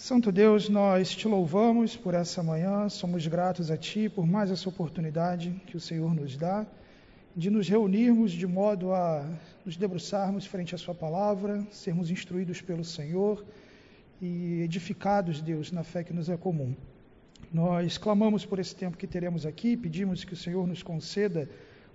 Santo Deus, nós te louvamos por essa manhã, somos gratos a Ti por mais essa oportunidade que o Senhor nos dá de nos reunirmos de modo a nos debruçarmos frente à Sua palavra, sermos instruídos pelo Senhor e edificados, Deus, na fé que nos é comum. Nós clamamos por esse tempo que teremos aqui, pedimos que o Senhor nos conceda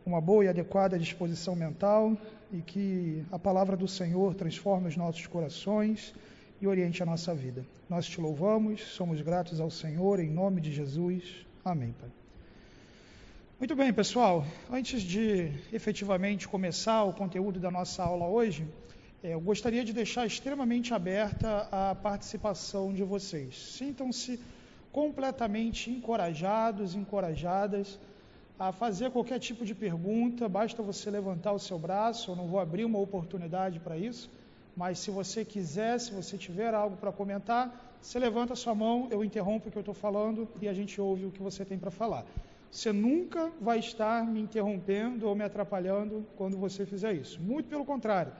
uma boa e adequada disposição mental e que a palavra do Senhor transforme os nossos corações e oriente a nossa vida. Nós te louvamos, somos gratos ao Senhor, em nome de Jesus. Amém, Pai. Muito bem, pessoal. Antes de efetivamente começar o conteúdo da nossa aula hoje, é, eu gostaria de deixar extremamente aberta a participação de vocês. Sintam-se completamente encorajados, encorajadas a fazer qualquer tipo de pergunta, basta você levantar o seu braço, eu não vou abrir uma oportunidade para isso mas se você quiser, se você tiver algo para comentar, você levanta a sua mão, eu interrompo o que eu estou falando e a gente ouve o que você tem para falar. Você nunca vai estar me interrompendo ou me atrapalhando quando você fizer isso. Muito pelo contrário,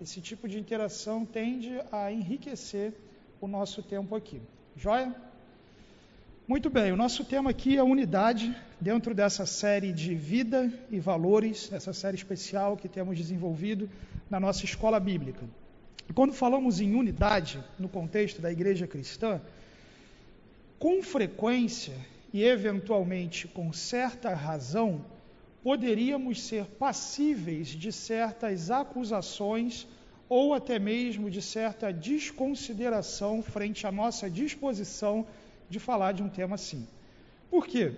esse tipo de interação tende a enriquecer o nosso tempo aqui. Joia? Muito bem, o nosso tema aqui é unidade dentro dessa série de vida e valores, essa série especial que temos desenvolvido na nossa escola bíblica. Quando falamos em unidade no contexto da igreja cristã, com frequência e eventualmente com certa razão, poderíamos ser passíveis de certas acusações ou até mesmo de certa desconsideração frente à nossa disposição de falar de um tema assim. Por quê?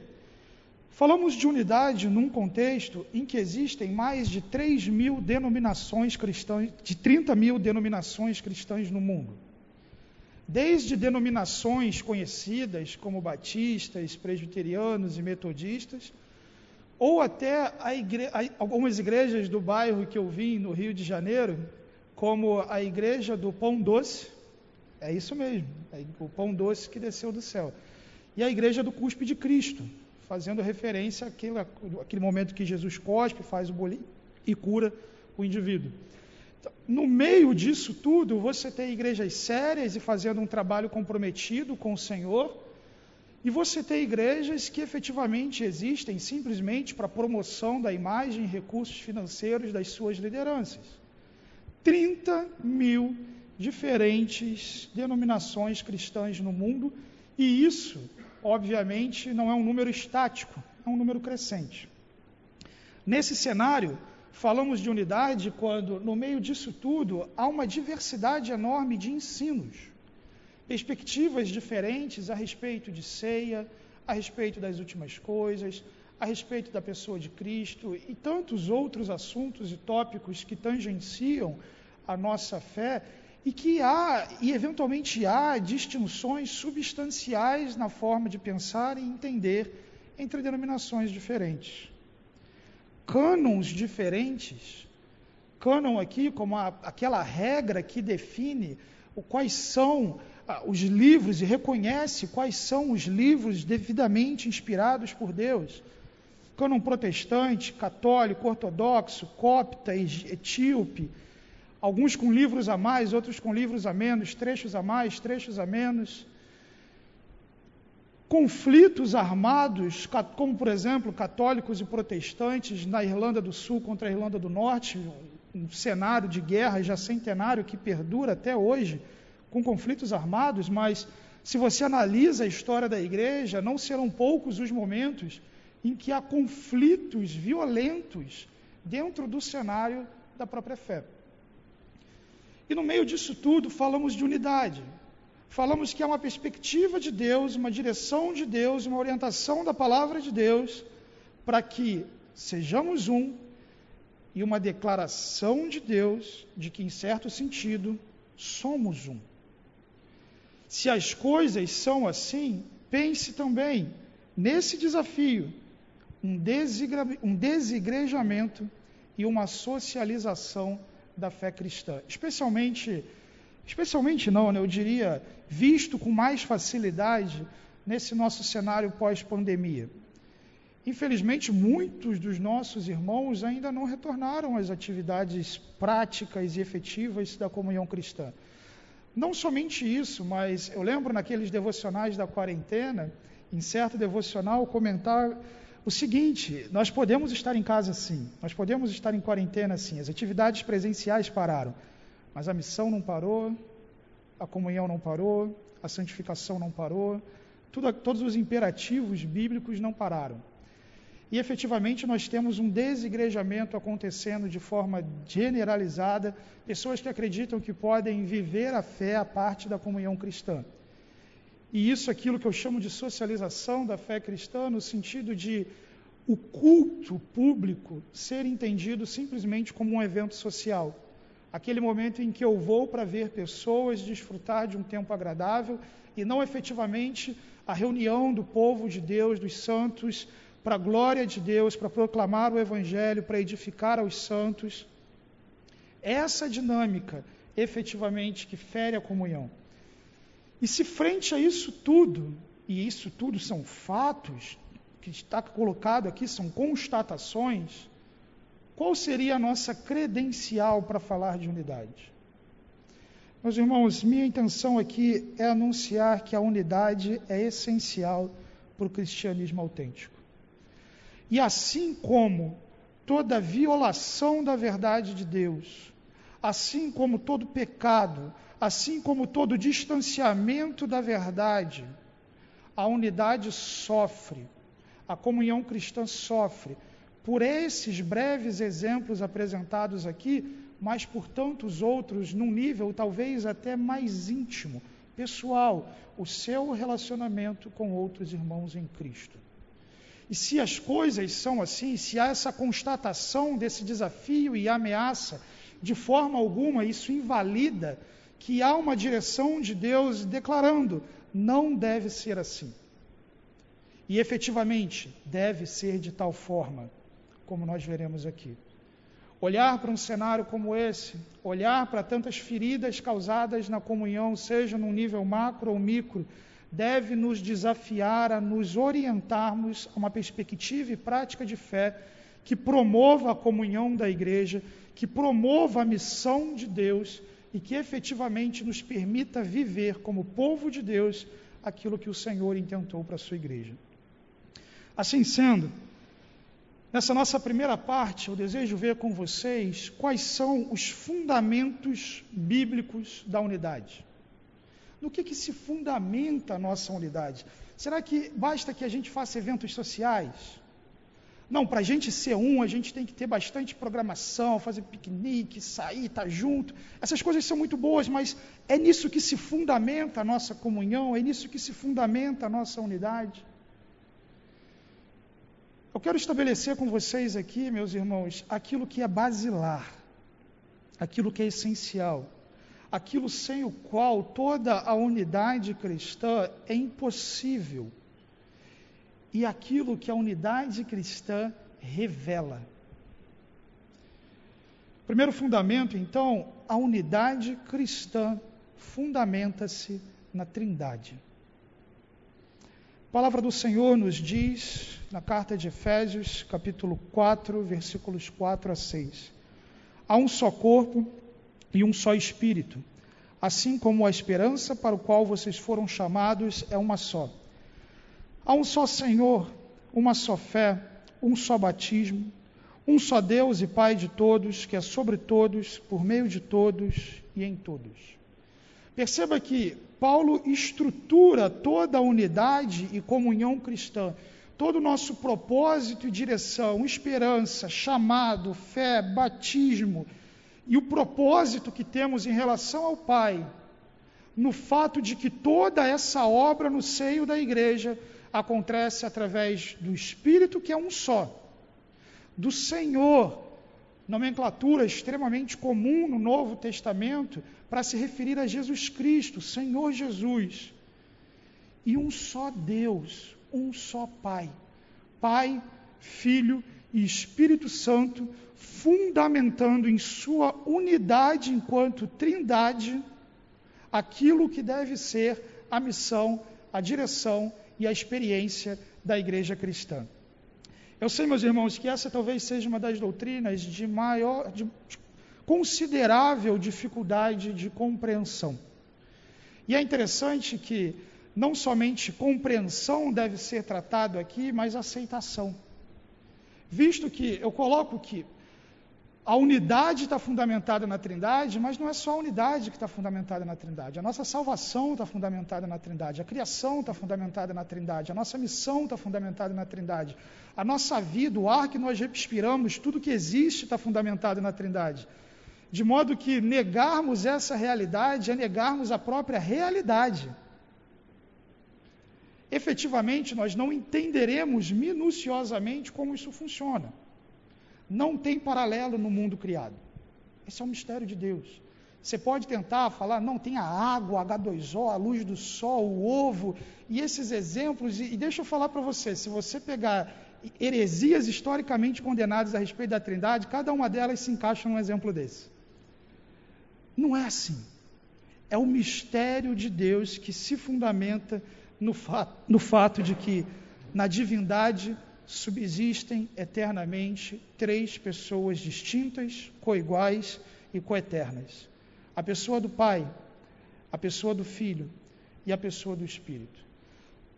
Falamos de unidade num contexto em que existem mais de 3 mil denominações cristãs, de 30 mil denominações cristãs no mundo. Desde denominações conhecidas como batistas, presbiterianos e metodistas, ou até igre... algumas igrejas do bairro que eu vim no Rio de Janeiro, como a igreja do Pão Doce, é isso mesmo, é o pão doce que desceu do céu, e a igreja do Cuspe de Cristo, fazendo referência àquele, àquele momento que Jesus cospe, faz o bolinho e cura o indivíduo. Então, no meio disso tudo, você tem igrejas sérias e fazendo um trabalho comprometido com o Senhor, e você tem igrejas que efetivamente existem simplesmente para promoção da imagem e recursos financeiros das suas lideranças. 30 mil diferentes denominações cristãs no mundo, e isso obviamente, não é um número estático, é um número crescente. Nesse cenário, falamos de unidade quando, no meio disso tudo, há uma diversidade enorme de ensinos, perspectivas diferentes a respeito de ceia, a respeito das últimas coisas, a respeito da pessoa de Cristo e tantos outros assuntos e tópicos que tangenciam a nossa fé e que há, e eventualmente há, distinções substanciais na forma de pensar e entender entre denominações diferentes. Cânons diferentes, cânon aqui como a, aquela regra que define o, quais são ah, os livros e reconhece quais são os livros devidamente inspirados por Deus. Cânon protestante, católico, ortodoxo, copta, etíope, alguns com livros a mais, outros com livros a menos, trechos a mais, trechos a menos. Conflitos armados, como por exemplo católicos e protestantes na Irlanda do Sul contra a Irlanda do Norte, um cenário de guerra já centenário que perdura até hoje, com conflitos armados, mas se você analisa a história da igreja, não serão poucos os momentos em que há conflitos violentos dentro do cenário da própria fé. E no meio disso tudo, falamos de unidade. Falamos que há uma perspectiva de Deus, uma direção de Deus, uma orientação da palavra de Deus para que sejamos um e uma declaração de Deus de que, em certo sentido, somos um. Se as coisas são assim, pense também nesse desafio, um, desigrejamento e uma socialização da fé cristã, especialmente, especialmente não, né, eu diria, visto com mais facilidade nesse nosso cenário pós-pandemia. Infelizmente, muitos dos nossos irmãos ainda não retornaram às atividades práticas e efetivas da comunhão cristã. Não somente isso, mas eu lembro naqueles devocionais da quarentena, em certo devocional, comentar o seguinte: nós podemos estar em casa sim, nós podemos estar em quarentena sim, as atividades presenciais pararam, mas a missão não parou, a comunhão não parou, a santificação não parou, tudo, todos os imperativos bíblicos não pararam. E efetivamente nós temos um desigrejamento acontecendo de forma generalizada, pessoas que acreditam que podem viver a fé a parte da comunhão cristã. E isso é aquilo que eu chamo de socialização da fé cristã, no sentido de o culto público ser entendido simplesmente como um evento social. Aquele momento em que eu vou para ver pessoas desfrutar de um tempo agradável e não efetivamente a reunião do povo de Deus, dos santos, para a glória de Deus, para proclamar o Evangelho, para edificar aos santos. Essa dinâmica, efetivamente, que fere a comunhão. E se frente a isso tudo, e isso tudo são fatos, que está colocado aqui são constatações, qual seria a nossa credencial para falar de unidade? Meus irmãos, minha intenção aqui é anunciar que a unidade é essencial para o cristianismo autêntico. E assim como toda violação da verdade de Deus, assim como todo pecado, assim como todo distanciamento da verdade, a unidade sofre, a comunhão cristã sofre por esses breves exemplos apresentados aqui, mas por tantos outros, num nível talvez até mais íntimo, pessoal, o seu relacionamento com outros irmãos em Cristo. E se as coisas são assim, se há essa constatação desse desafio e ameaça, de forma alguma isso invalida que há uma direção de Deus declarando: não deve ser assim. E efetivamente deve ser de tal forma, como nós veremos aqui. Olhar para um cenário como esse, olhar para tantas feridas causadas na comunhão, seja num nível macro ou micro, deve nos desafiar a nos orientarmos a uma perspectiva e prática de fé que promova a comunhão da igreja, que promova a missão de Deus e que efetivamente nos permita viver como povo de Deus aquilo que o Senhor intentou para a sua igreja. Assim sendo, nessa nossa primeira parte, eu desejo ver com vocês quais são os fundamentos bíblicos da unidade. No que, que se fundamenta a nossa unidade? Será que basta que a gente faça eventos sociais? Não, para a gente ser um, a gente tem que ter bastante programação, fazer piquenique, sair, estar tá junto. Essas coisas são muito boas, mas é nisso que se fundamenta a nossa comunhão, é nisso que se fundamenta a nossa unidade. Eu quero estabelecer com vocês aqui, meus irmãos, aquilo que é basilar, aquilo que é essencial aquilo sem o qual toda a unidade cristã é impossível. E aquilo que a unidade cristã revela. Primeiro fundamento, então, a unidade cristã fundamenta-se na Trindade. A palavra do Senhor nos diz, na carta de Efésios, capítulo 4, versículos 4 a 6. Há um só corpo e um só Espírito, assim como a esperança para o qual vocês foram chamados é uma só. Há um só Senhor, uma só fé, um só batismo, um só Deus e Pai de todos, que é sobre todos, por meio de todos e em todos. Perceba que Paulo estrutura toda a unidade e comunhão cristã, todo o nosso propósito e direção, esperança, chamado, fé, batismo, e o propósito que temos em relação ao Pai, no fato de que toda essa obra no seio da igreja acontece através do Espírito, que é um só, do Senhor, nomenclatura extremamente comum no Novo Testamento para se referir a Jesus Cristo, Senhor Jesus, e um só Deus, um só Pai, Pai, Filho e Espírito Santo, fundamentando em sua unidade enquanto trindade aquilo que deve ser a missão, a direção e a experiência da igreja cristã. Eu sei, meus irmãos, que essa talvez seja uma das doutrinas de maior, de considerável dificuldade de compreensão. E é interessante que não somente compreensão deve ser tratado aqui, mas aceitação. Visto que eu coloco que a unidade está fundamentada na Trindade, mas não é só a unidade que está fundamentada na Trindade. A nossa salvação está fundamentada na Trindade, a criação está fundamentada na Trindade, a nossa missão está fundamentada na Trindade, a nossa vida, o ar que nós respiramos, tudo que existe está fundamentado na Trindade. De modo que negarmos essa realidade é negarmos a própria realidade. Efetivamente, nós não entenderemos minuciosamente como isso funciona. Não tem paralelo no mundo criado. Esse é o mistério de Deus. Você pode tentar falar, não, tem a água, H2O, a luz do sol, o ovo, e esses exemplos, e, e deixa eu falar para você, se você pegar heresias historicamente condenadas a respeito da Trindade, cada uma delas se encaixa num exemplo desse. Não é assim. É o mistério de Deus que se fundamenta no, fa no fato de que na divindade subsistem eternamente três pessoas distintas, coiguais e coeternas: a pessoa do Pai, a pessoa do Filho e a pessoa do Espírito.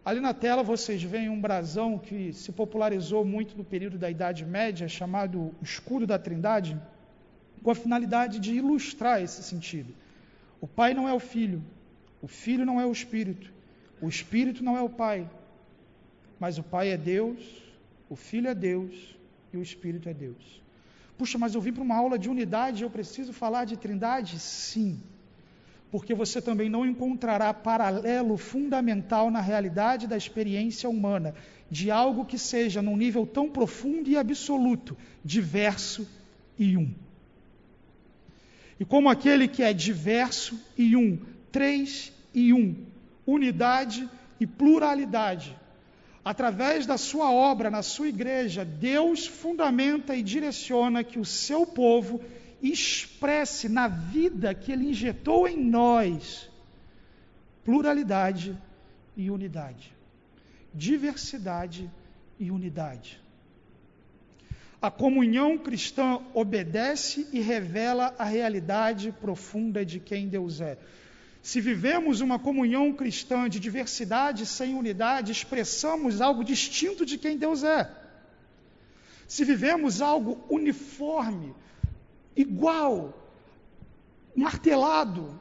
Ali na tela vocês veem um brasão que se popularizou muito no período da Idade Média, chamado escudo da Trindade, com a finalidade de ilustrar esse sentido. O Pai não é o Filho, o Filho não é o Espírito, o Espírito não é o Pai, mas o Pai é Deus, o Filho é Deus e o Espírito é Deus. Puxa, mas eu vim para uma aula de unidade eu preciso falar de trindade? Sim. Porque você também não encontrará paralelo fundamental na realidade da experiência humana de algo que seja num nível tão profundo e absoluto, diverso e um. E como aquele que é diverso e um, três e um, unidade e pluralidade, através da sua obra na sua igreja, Deus fundamenta e direciona que o seu povo expresse na vida que ele injetou em nós pluralidade e unidade, diversidade e unidade. A comunhão cristã obedece e revela a realidade profunda de quem Deus é. Se vivemos uma comunhão cristã de diversidade sem unidade, expressamos algo distinto de quem Deus é. Se vivemos algo uniforme, igual, martelado,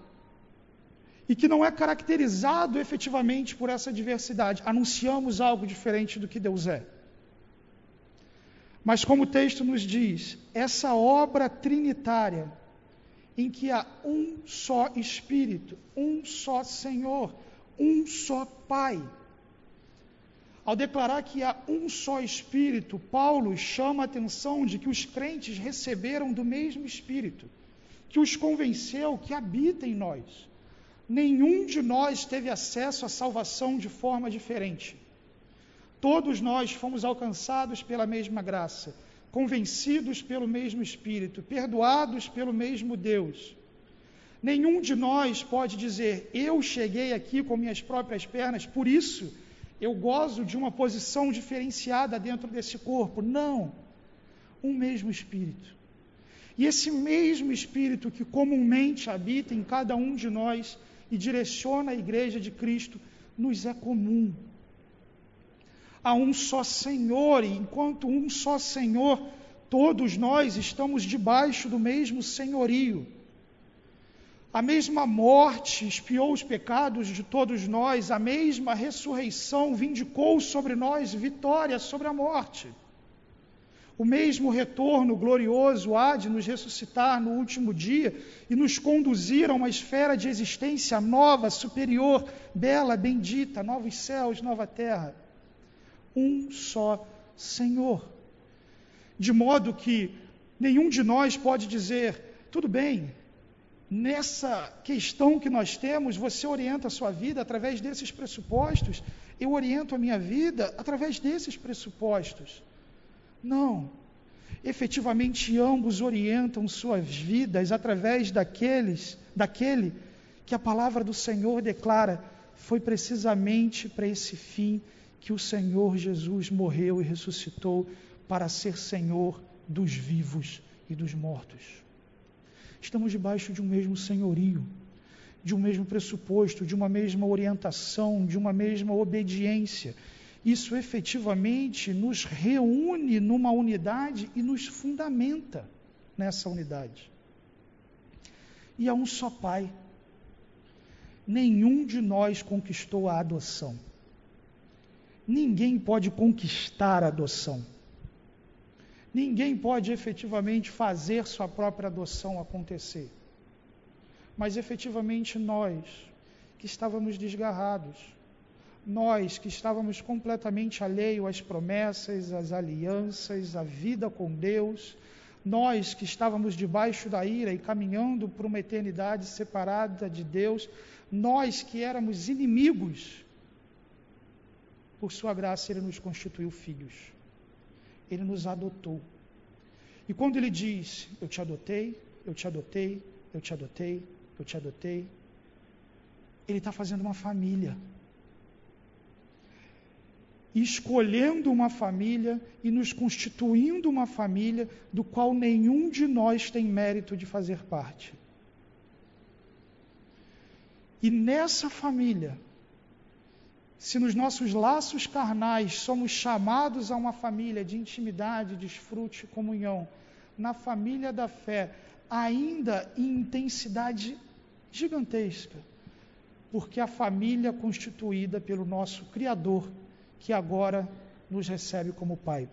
e que não é caracterizado efetivamente por essa diversidade, anunciamos algo diferente do que Deus é. Mas, como o texto nos diz, essa obra trinitária em que há um só Espírito, um só Senhor, um só Pai. Ao declarar que há um só Espírito, Paulo chama a atenção de que os crentes receberam do mesmo Espírito, que os convenceu que habita em nós. Nenhum de nós teve acesso à salvação de forma diferente. Todos nós fomos alcançados pela mesma graça convencidos pelo mesmo Espírito, perdoados pelo mesmo Deus. Nenhum de nós pode dizer, eu cheguei aqui com minhas próprias pernas, por isso eu gozo de uma posição diferenciada dentro desse corpo. Não. Um mesmo Espírito. E esse mesmo Espírito que comumente habita em cada um de nós e direciona a igreja de Cristo, nos é comum a um só Senhor, e enquanto um só Senhor, todos nós estamos debaixo do mesmo senhorio. A mesma morte espiou os pecados de todos nós, a mesma ressurreição vindicou sobre nós vitória sobre a morte. O mesmo retorno glorioso há de nos ressuscitar no último dia e nos conduzir a uma esfera de existência nova, superior, bela, bendita, novos céus, nova terra um só Senhor. De modo que nenhum de nós pode dizer, tudo bem, nessa questão que nós temos, você orienta a sua vida através desses pressupostos, eu oriento a minha vida através desses pressupostos. Não. Efetivamente, ambos orientam suas vidas através daqueles, daquele que a palavra do Senhor declara foi precisamente para esse fim que o Senhor Jesus morreu e ressuscitou para ser Senhor dos vivos e dos mortos. Estamos debaixo de um mesmo senhorio, de um mesmo pressuposto, de uma mesma orientação, de uma mesma obediência. Isso efetivamente nos reúne numa unidade e nos fundamenta nessa unidade. E há um só Pai. Nenhum de nós conquistou a adoção. Ninguém pode conquistar a adoção. Ninguém pode efetivamente fazer sua própria adoção acontecer. Mas efetivamente nós, que estávamos desgarrados, nós que estávamos completamente alheios às promessas, às alianças, à vida com Deus, nós que estávamos debaixo da ira e caminhando para uma eternidade separada de Deus, nós que éramos inimigos, por Sua graça Ele nos constituiu filhos, Ele nos adotou. E quando Ele diz: Eu te adotei, eu te adotei, eu te adotei, eu te adotei. Ele está fazendo uma família. Escolhendo uma família e nos constituindo uma família do qual nenhum de nós tem mérito de fazer parte. E nessa família, se nos nossos laços carnais somos chamados a uma família de intimidade, desfrute, comunhão, na família da fé, ainda em intensidade gigantesca, porque a família constituída pelo nosso Criador, que agora nos recebe como Pai.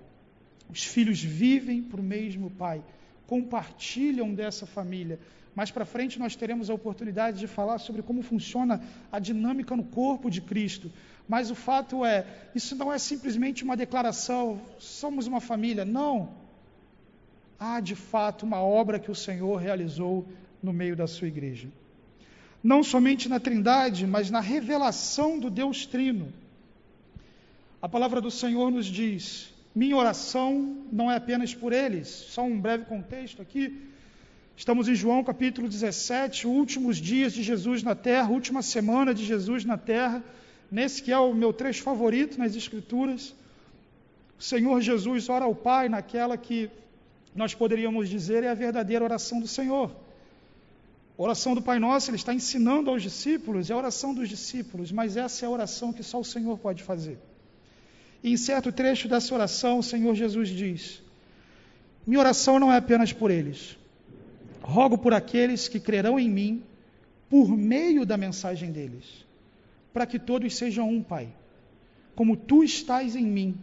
Os filhos vivem para o mesmo Pai, compartilham dessa família. Mais para frente nós teremos a oportunidade de falar sobre como funciona a dinâmica no corpo de Cristo. Mas o fato é, isso não é simplesmente uma declaração, somos uma família. Não. Há de fato uma obra que o Senhor realizou no meio da sua igreja não somente na Trindade, mas na revelação do Deus Trino. A palavra do Senhor nos diz: minha oração não é apenas por eles. Só um breve contexto aqui. Estamos em João capítulo 17, últimos dias de Jesus na terra, última semana de Jesus na terra, nesse que é o meu trecho favorito nas Escrituras. O Senhor Jesus ora ao Pai naquela que nós poderíamos dizer é a verdadeira oração do Senhor. A oração do Pai Nosso, ele está ensinando aos discípulos, é a oração dos discípulos, mas essa é a oração que só o Senhor pode fazer. E em certo trecho dessa oração, o Senhor Jesus diz: Minha oração não é apenas por eles. Rogo por aqueles que crerão em mim por meio da mensagem deles, para que todos sejam um, Pai, como tu estás em mim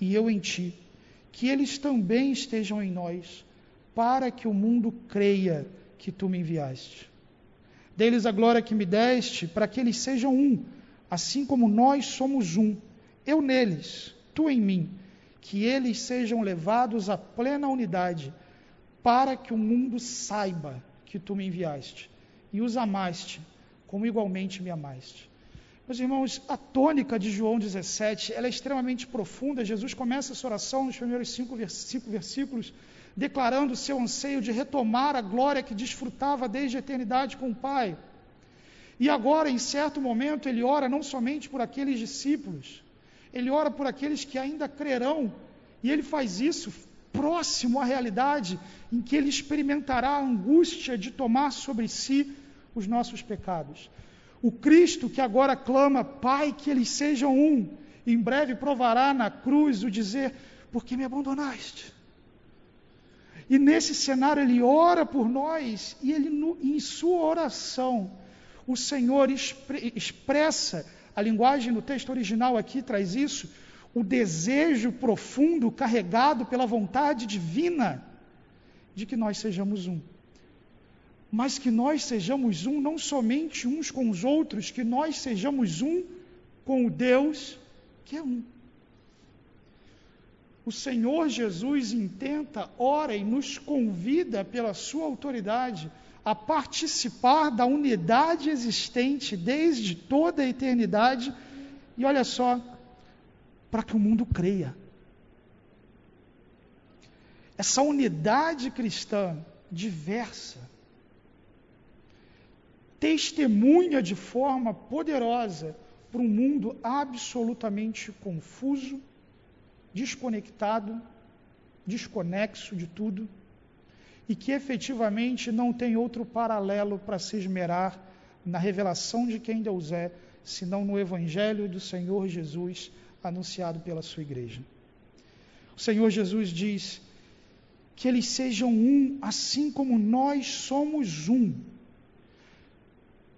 e eu em ti, que eles também estejam em nós, para que o mundo creia que tu me enviaste. Deles a glória que me deste, para que eles sejam um, assim como nós somos um, eu neles, tu em mim, que eles sejam levados à plena unidade, para que o mundo saiba que tu me enviaste e os amaste, como igualmente me amaste. Meus irmãos, a tônica de João 17 ela é extremamente profunda. Jesus começa essa oração nos primeiros cinco, cinco versículos declarando seu anseio de retomar a glória que desfrutava desde a eternidade com o Pai. E agora, em certo momento, ele ora não somente por aqueles discípulos, ele ora por aqueles que ainda crerão, e ele faz isso próximo à realidade em que ele experimentará a angústia de tomar sobre si os nossos pecados. O Cristo que agora clama, Pai, que eles sejam um, em breve provará na cruz o dizer: Por que me abandonaste? E nesse cenário ele ora por nós e ele em sua oração o Senhor expressa a linguagem no texto original aqui traz isso, o desejo profundo carregado pela vontade divina de que nós sejamos um. Mas que nós sejamos um não somente uns com os outros, que nós sejamos um com o Deus que é um o Senhor Jesus intenta, ora e nos convida pela sua autoridade a participar da unidade existente desde toda a eternidade e olha só, para que o mundo creia. Essa unidade cristã diversa testemunha de forma poderosa para um mundo absolutamente confuso desconectado, desconexo de tudo, e que efetivamente não tem outro paralelo para se esmerar na revelação de quem Deus é, senão no Evangelho do Senhor Jesus anunciado pela sua igreja. O Senhor Jesus diz que eles sejam um, assim como nós somos um.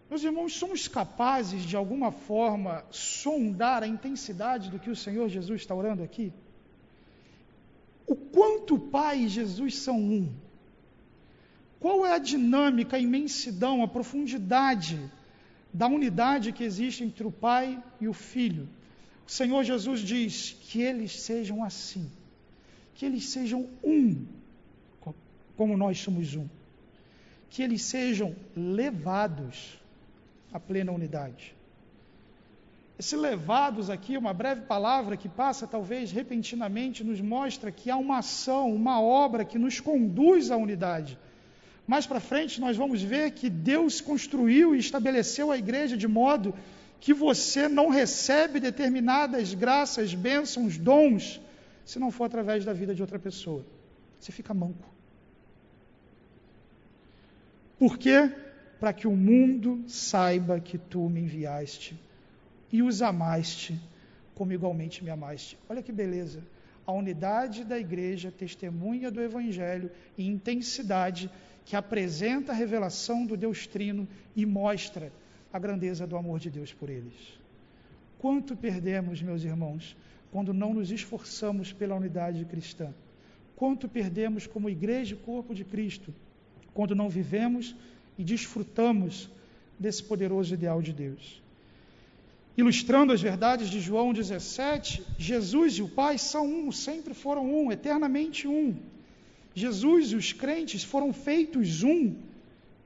Meus irmãos, somos capazes de alguma forma sondar a intensidade do que o Senhor Jesus está orando aqui? O quanto Pai e Jesus são um? Qual é a dinâmica, a imensidão, a profundidade da unidade que existe entre o Pai e o Filho? O Senhor Jesus diz que eles sejam assim, que eles sejam um, como nós somos um, que eles sejam levados à plena unidade. Esse levados aqui, uma breve palavra que passa talvez repentinamente, nos mostra que há uma ação, uma obra que nos conduz à unidade. Mais para frente, nós vamos ver que Deus construiu e estabeleceu a igreja de modo que você não recebe determinadas graças, bênçãos, dons, se não for através da vida de outra pessoa. Você fica manco. Por quê? Para que o mundo saiba que tu me enviaste e os amaste como igualmente me amaste. Olha que beleza. A unidade da igreja testemunha do evangelho em intensidade que apresenta a revelação do Deus Trino e mostra a grandeza do amor de Deus por eles. Quanto perdemos, meus irmãos, quando não nos esforçamos pela unidade cristã? Quanto perdemos como igreja e corpo de Cristo, quando não vivemos e desfrutamos desse poderoso ideal de Deus? ilustrando as verdades de João 17, Jesus e o Pai são um, sempre foram um, eternamente um. Jesus e os crentes foram feitos um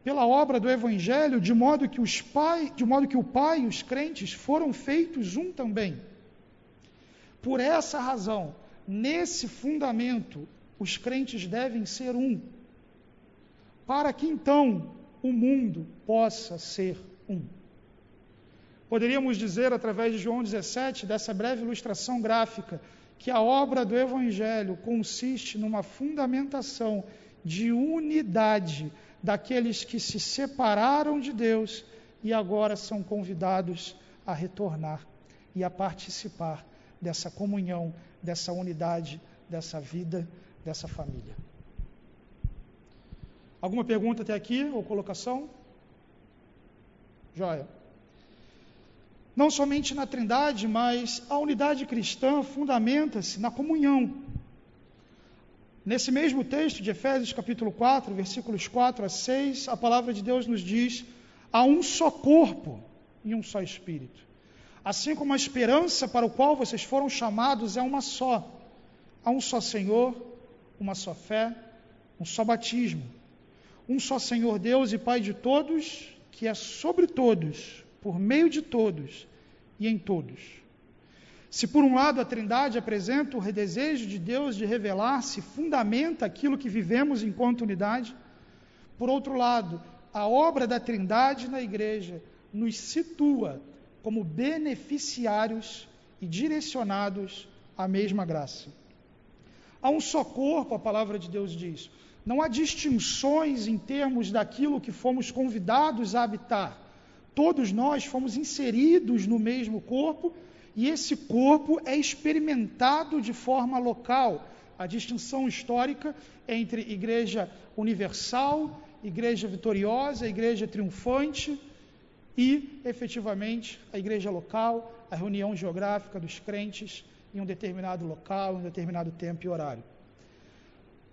pela obra do Evangelho, de modo que os pai, de modo que o Pai e os crentes foram feitos um também. Por essa razão, nesse fundamento, os crentes devem ser um, para que então o mundo possa ser um. Poderíamos dizer, através de João 17, dessa breve ilustração gráfica, que a obra do Evangelho consiste numa fundamentação de unidade daqueles que se separaram de Deus e agora são convidados a retornar e a participar dessa comunhão, dessa unidade, dessa vida, dessa família. Alguma pergunta até aqui ou colocação? Joia não somente na Trindade, mas a unidade cristã fundamenta-se na comunhão. Nesse mesmo texto de Efésios capítulo 4, versículos 4 a 6, a palavra de Deus nos diz: há um só corpo e um só espírito. Assim como a esperança para o qual vocês foram chamados é uma só. Há um só Senhor, uma só fé, um só batismo. Um só Senhor Deus e Pai de todos, que é sobre todos, por meio de todos e em todos. Se por um lado a Trindade apresenta o desejo de Deus de revelar-se, fundamenta aquilo que vivemos enquanto unidade, por outro lado, a obra da Trindade na igreja nos situa como beneficiários e direcionados à mesma graça. Há um só corpo, a palavra de Deus diz. Não há distinções em termos daquilo que fomos convidados a habitar. Todos nós fomos inseridos no mesmo corpo e esse corpo é experimentado de forma local. A distinção histórica entre igreja universal, igreja vitoriosa, igreja triunfante e, efetivamente, a igreja local, a reunião geográfica dos crentes em um determinado local, em um determinado tempo e horário.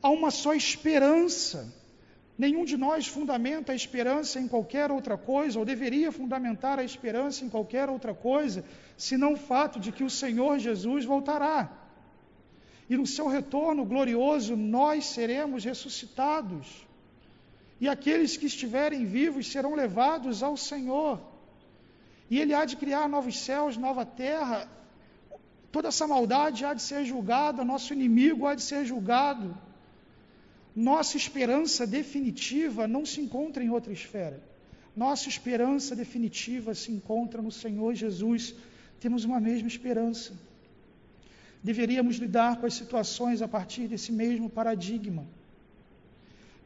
Há uma só esperança Nenhum de nós fundamenta a esperança em qualquer outra coisa, ou deveria fundamentar a esperança em qualquer outra coisa, senão o fato de que o Senhor Jesus voltará. E no seu retorno glorioso, nós seremos ressuscitados. E aqueles que estiverem vivos serão levados ao Senhor. E Ele há de criar novos céus, nova terra. Toda essa maldade há de ser julgada, nosso inimigo há de ser julgado. Nossa esperança definitiva não se encontra em outra esfera. Nossa esperança definitiva se encontra no Senhor Jesus. Temos uma mesma esperança. Deveríamos lidar com as situações a partir desse mesmo paradigma.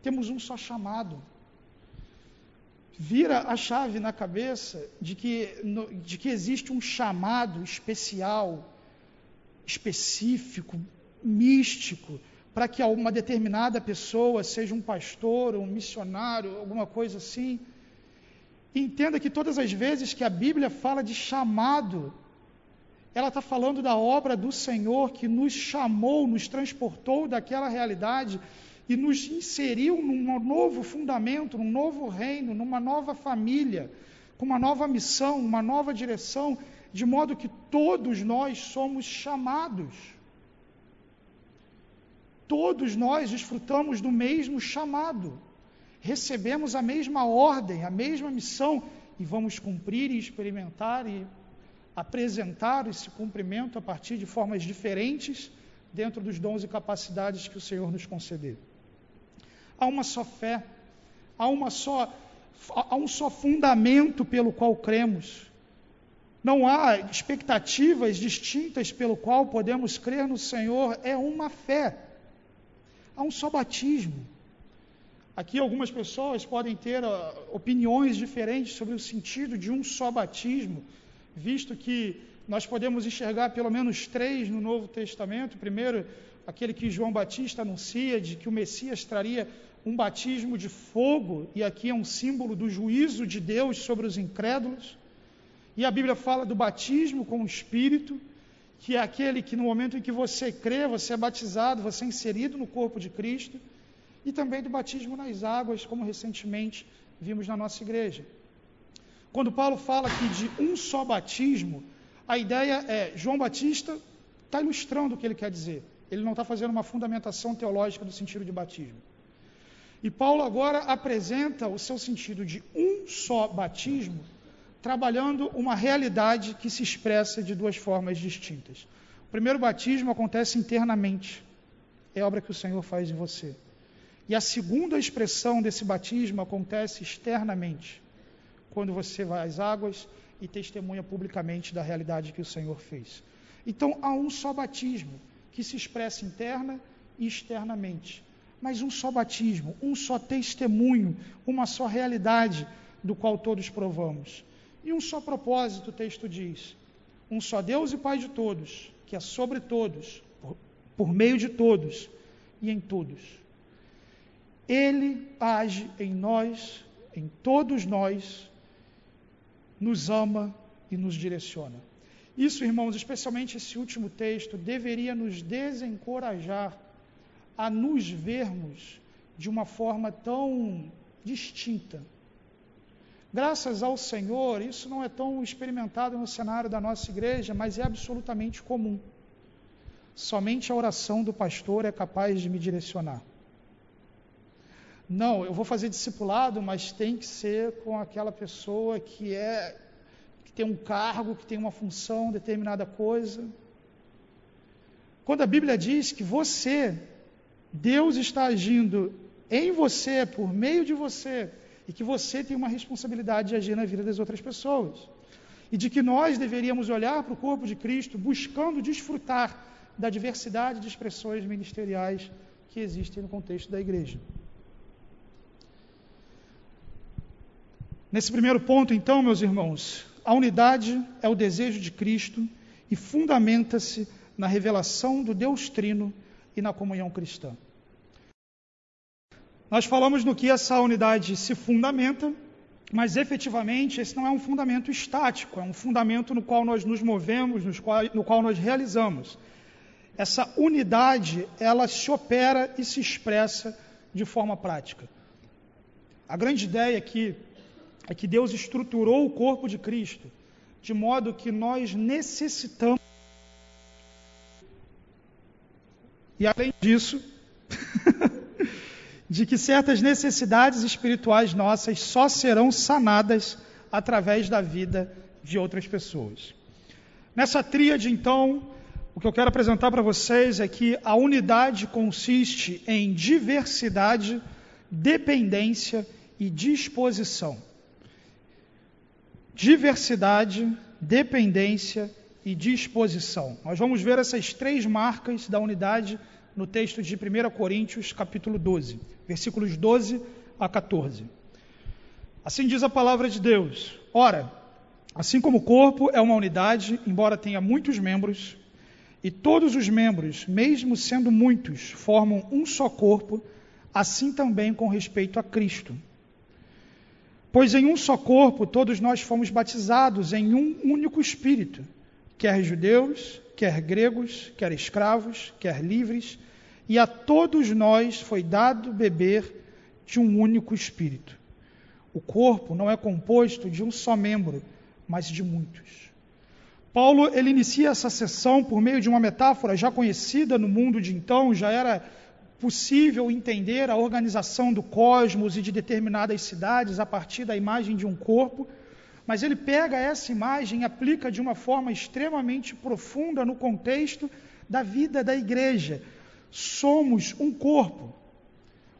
Temos um só chamado. vira a chave na cabeça de que, de que existe um chamado especial, específico, místico, para que uma determinada pessoa seja um pastor, um missionário, alguma coisa assim. entenda que todas as vezes que a Bíblia fala de chamado, ela está falando da obra do Senhor que nos chamou, nos transportou daquela realidade e nos inseriu num novo fundamento, num novo reino, numa nova família, com uma nova missão, uma nova direção, de modo que todos nós somos chamados. Todos nós desfrutamos do mesmo chamado, recebemos a mesma ordem, a mesma missão e vamos cumprir e experimentar e apresentar esse cumprimento a partir de formas diferentes dentro dos dons e capacidades que o Senhor nos conceder há uma só fé, há uma só há um só fundamento pelo qual cremos. Não há expectativas distintas pelo qual podemos crer no Senhor, é uma fé. Há um só batismo. Aqui algumas pessoas podem ter uh, opiniões diferentes sobre o sentido de um só batismo, visto que nós podemos enxergar pelo menos três no Novo Testamento. Primeiro, aquele que João Batista anuncia de que o Messias traria um batismo de fogo, e aqui é um símbolo do juízo de Deus sobre os incrédulos. E a Bíblia fala do batismo com o Espírito, que é aquele que no momento em que você crê, você é batizado, você é inserido no corpo de Cristo, e também do batismo nas águas, como recentemente vimos na nossa igreja. Quando Paulo fala aqui de um só batismo, a ideia é João Batista está ilustrando o que ele quer dizer. Ele não está fazendo uma fundamentação teológica do sentido de batismo. E Paulo agora apresenta o seu sentido de um só batismo, trabalhando uma realidade que se expressa de duas formas distintas. O primeiro batismo acontece internamente, é obra que o Senhor faz em você. E a segunda expressão desse batismo acontece externamente, quando você vai às águas e testemunha publicamente da realidade que o Senhor fez. Então há um só batismo que se expressa interna e externamente mas um só batismo, um só testemunho, uma só realidade do qual todos provamos. E um só propósito, o texto diz: um só Deus e Pai de todos, que é sobre todos, por, por meio de todos e em todos. Ele age em nós, em todos nós, nos ama e nos direciona. Isso, irmãos, especialmente esse último texto, deveria nos desencorajar a nos vermos de uma forma tão distinta. Graças ao Senhor, isso não é tão experimentado no cenário da nossa igreja, mas é absolutamente comum. Somente a oração do pastor é capaz de me direcionar. Não, eu vou fazer discipulado, mas tem que ser com aquela pessoa que é que tem um cargo, que tem uma função, determinada coisa. Quando a Bíblia diz que você Deus está agindo em você, por meio de você, e que você tem uma responsabilidade de agir na vida das outras pessoas. E de que nós deveríamos olhar para o corpo de Cristo buscando desfrutar da diversidade de expressões ministeriais que existem no contexto da igreja. Nesse primeiro ponto, então, meus irmãos, a unidade é o desejo de Cristo e fundamenta-se na revelação do Deus Trino e na comunhão cristã. Nós falamos no que essa unidade se fundamenta, mas efetivamente esse não é um fundamento estático, é um fundamento no qual nós nos movemos, no qual, nós realizamos. Essa unidade, ela se opera e se expressa de forma prática. A grande ideia aqui é que Deus estruturou o corpo de Cristo de modo que nós necessitamos E além disso, de que certas necessidades espirituais nossas só serão sanadas através da vida de outras pessoas. Nessa tríade, então, o que eu quero apresentar para vocês é que a unidade consiste em diversidade, dependência e disposição. Diversidade, dependência e disposição. Nós vamos ver essas três marcas da unidade no texto de 1 Coríntios, capítulo 12, versículos 12 a 14. Assim diz a palavra de Deus. Ora, assim como o corpo é uma unidade, embora tenha muitos membros, e todos os membros, mesmo sendo muitos, formam um só corpo, assim também com respeito a Cristo. Pois em um só corpo todos nós fomos batizados em um único Espírito, quer judeus, quer gregos, quer escravos, quer livres, e a todos nós foi dado beber de um único Espírito. O corpo não é composto de um só membro, mas de muitos. Paulo ele inicia essa sessão por meio de uma metáfora já conhecida no mundo de então, já era possível entender a organização do cosmos e de determinadas cidades a partir da imagem de um corpo, mas ele pega essa imagem e aplica de uma forma extremamente profunda no contexto da vida da igreja. Somos um corpo.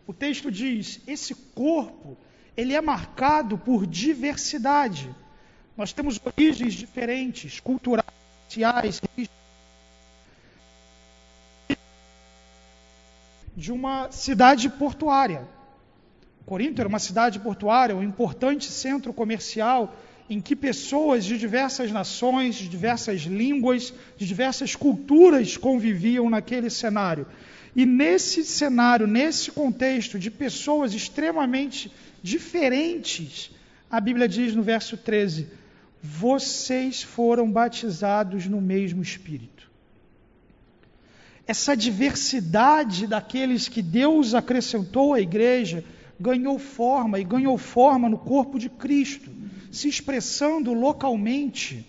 O texto diz: esse corpo ele é marcado por diversidade. Nós temos origens diferentes, culturais, sociais, de uma cidade portuária. Corinto era uma cidade portuária, um importante centro comercial em que pessoas de diversas nações, de diversas línguas, de diversas culturas conviviam naquele cenário. E nesse cenário, nesse contexto de pessoas extremamente diferentes, a Bíblia diz no verso 13: vocês foram batizados no mesmo Espírito. Essa diversidade daqueles que Deus acrescentou à igreja ganhou forma e ganhou forma no corpo de Cristo, se expressando localmente.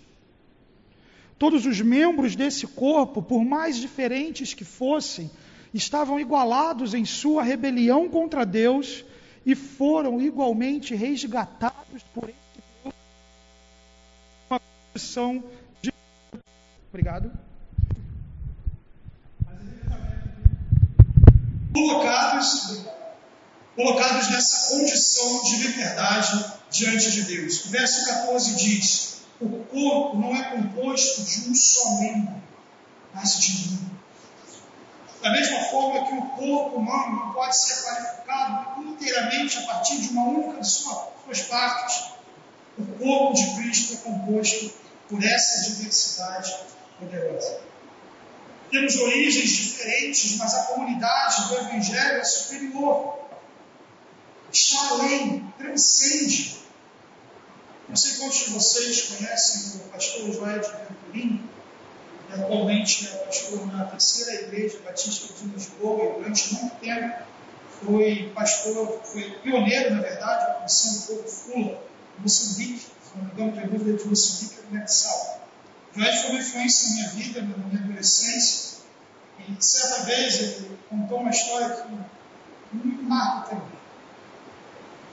Todos os membros desse corpo, por mais diferentes que fossem, estavam igualados em sua rebelião contra Deus e foram igualmente resgatados por esse Deus. Uma condição de. Obrigado. Colocados, colocados nessa condição de liberdade diante de Deus. O verso 14 diz: O corpo não é composto de um só membro, mas de um. Da mesma forma que o corpo humano não pode ser qualificado inteiramente a partir de uma única de suas partes, o corpo de Cristo é composto por essa diversidade poderosa. Temos origens diferentes, mas a comunidade do Evangelho é superior. Está além, transcende. Não sei quantos de vocês conhecem o pastor Joel de Venturini atualmente é pastor na terceira igreja batista de Lisboa e durante muito tempo foi pastor, foi pioneiro, na verdade, na missão do povo Fula, Moçambique, se não me engano, tem dúvida de Moçambique é Guiné-Bissau. Joel foi uma influência na minha vida, na minha adolescência, e certa vez ele contou uma história que me marca também.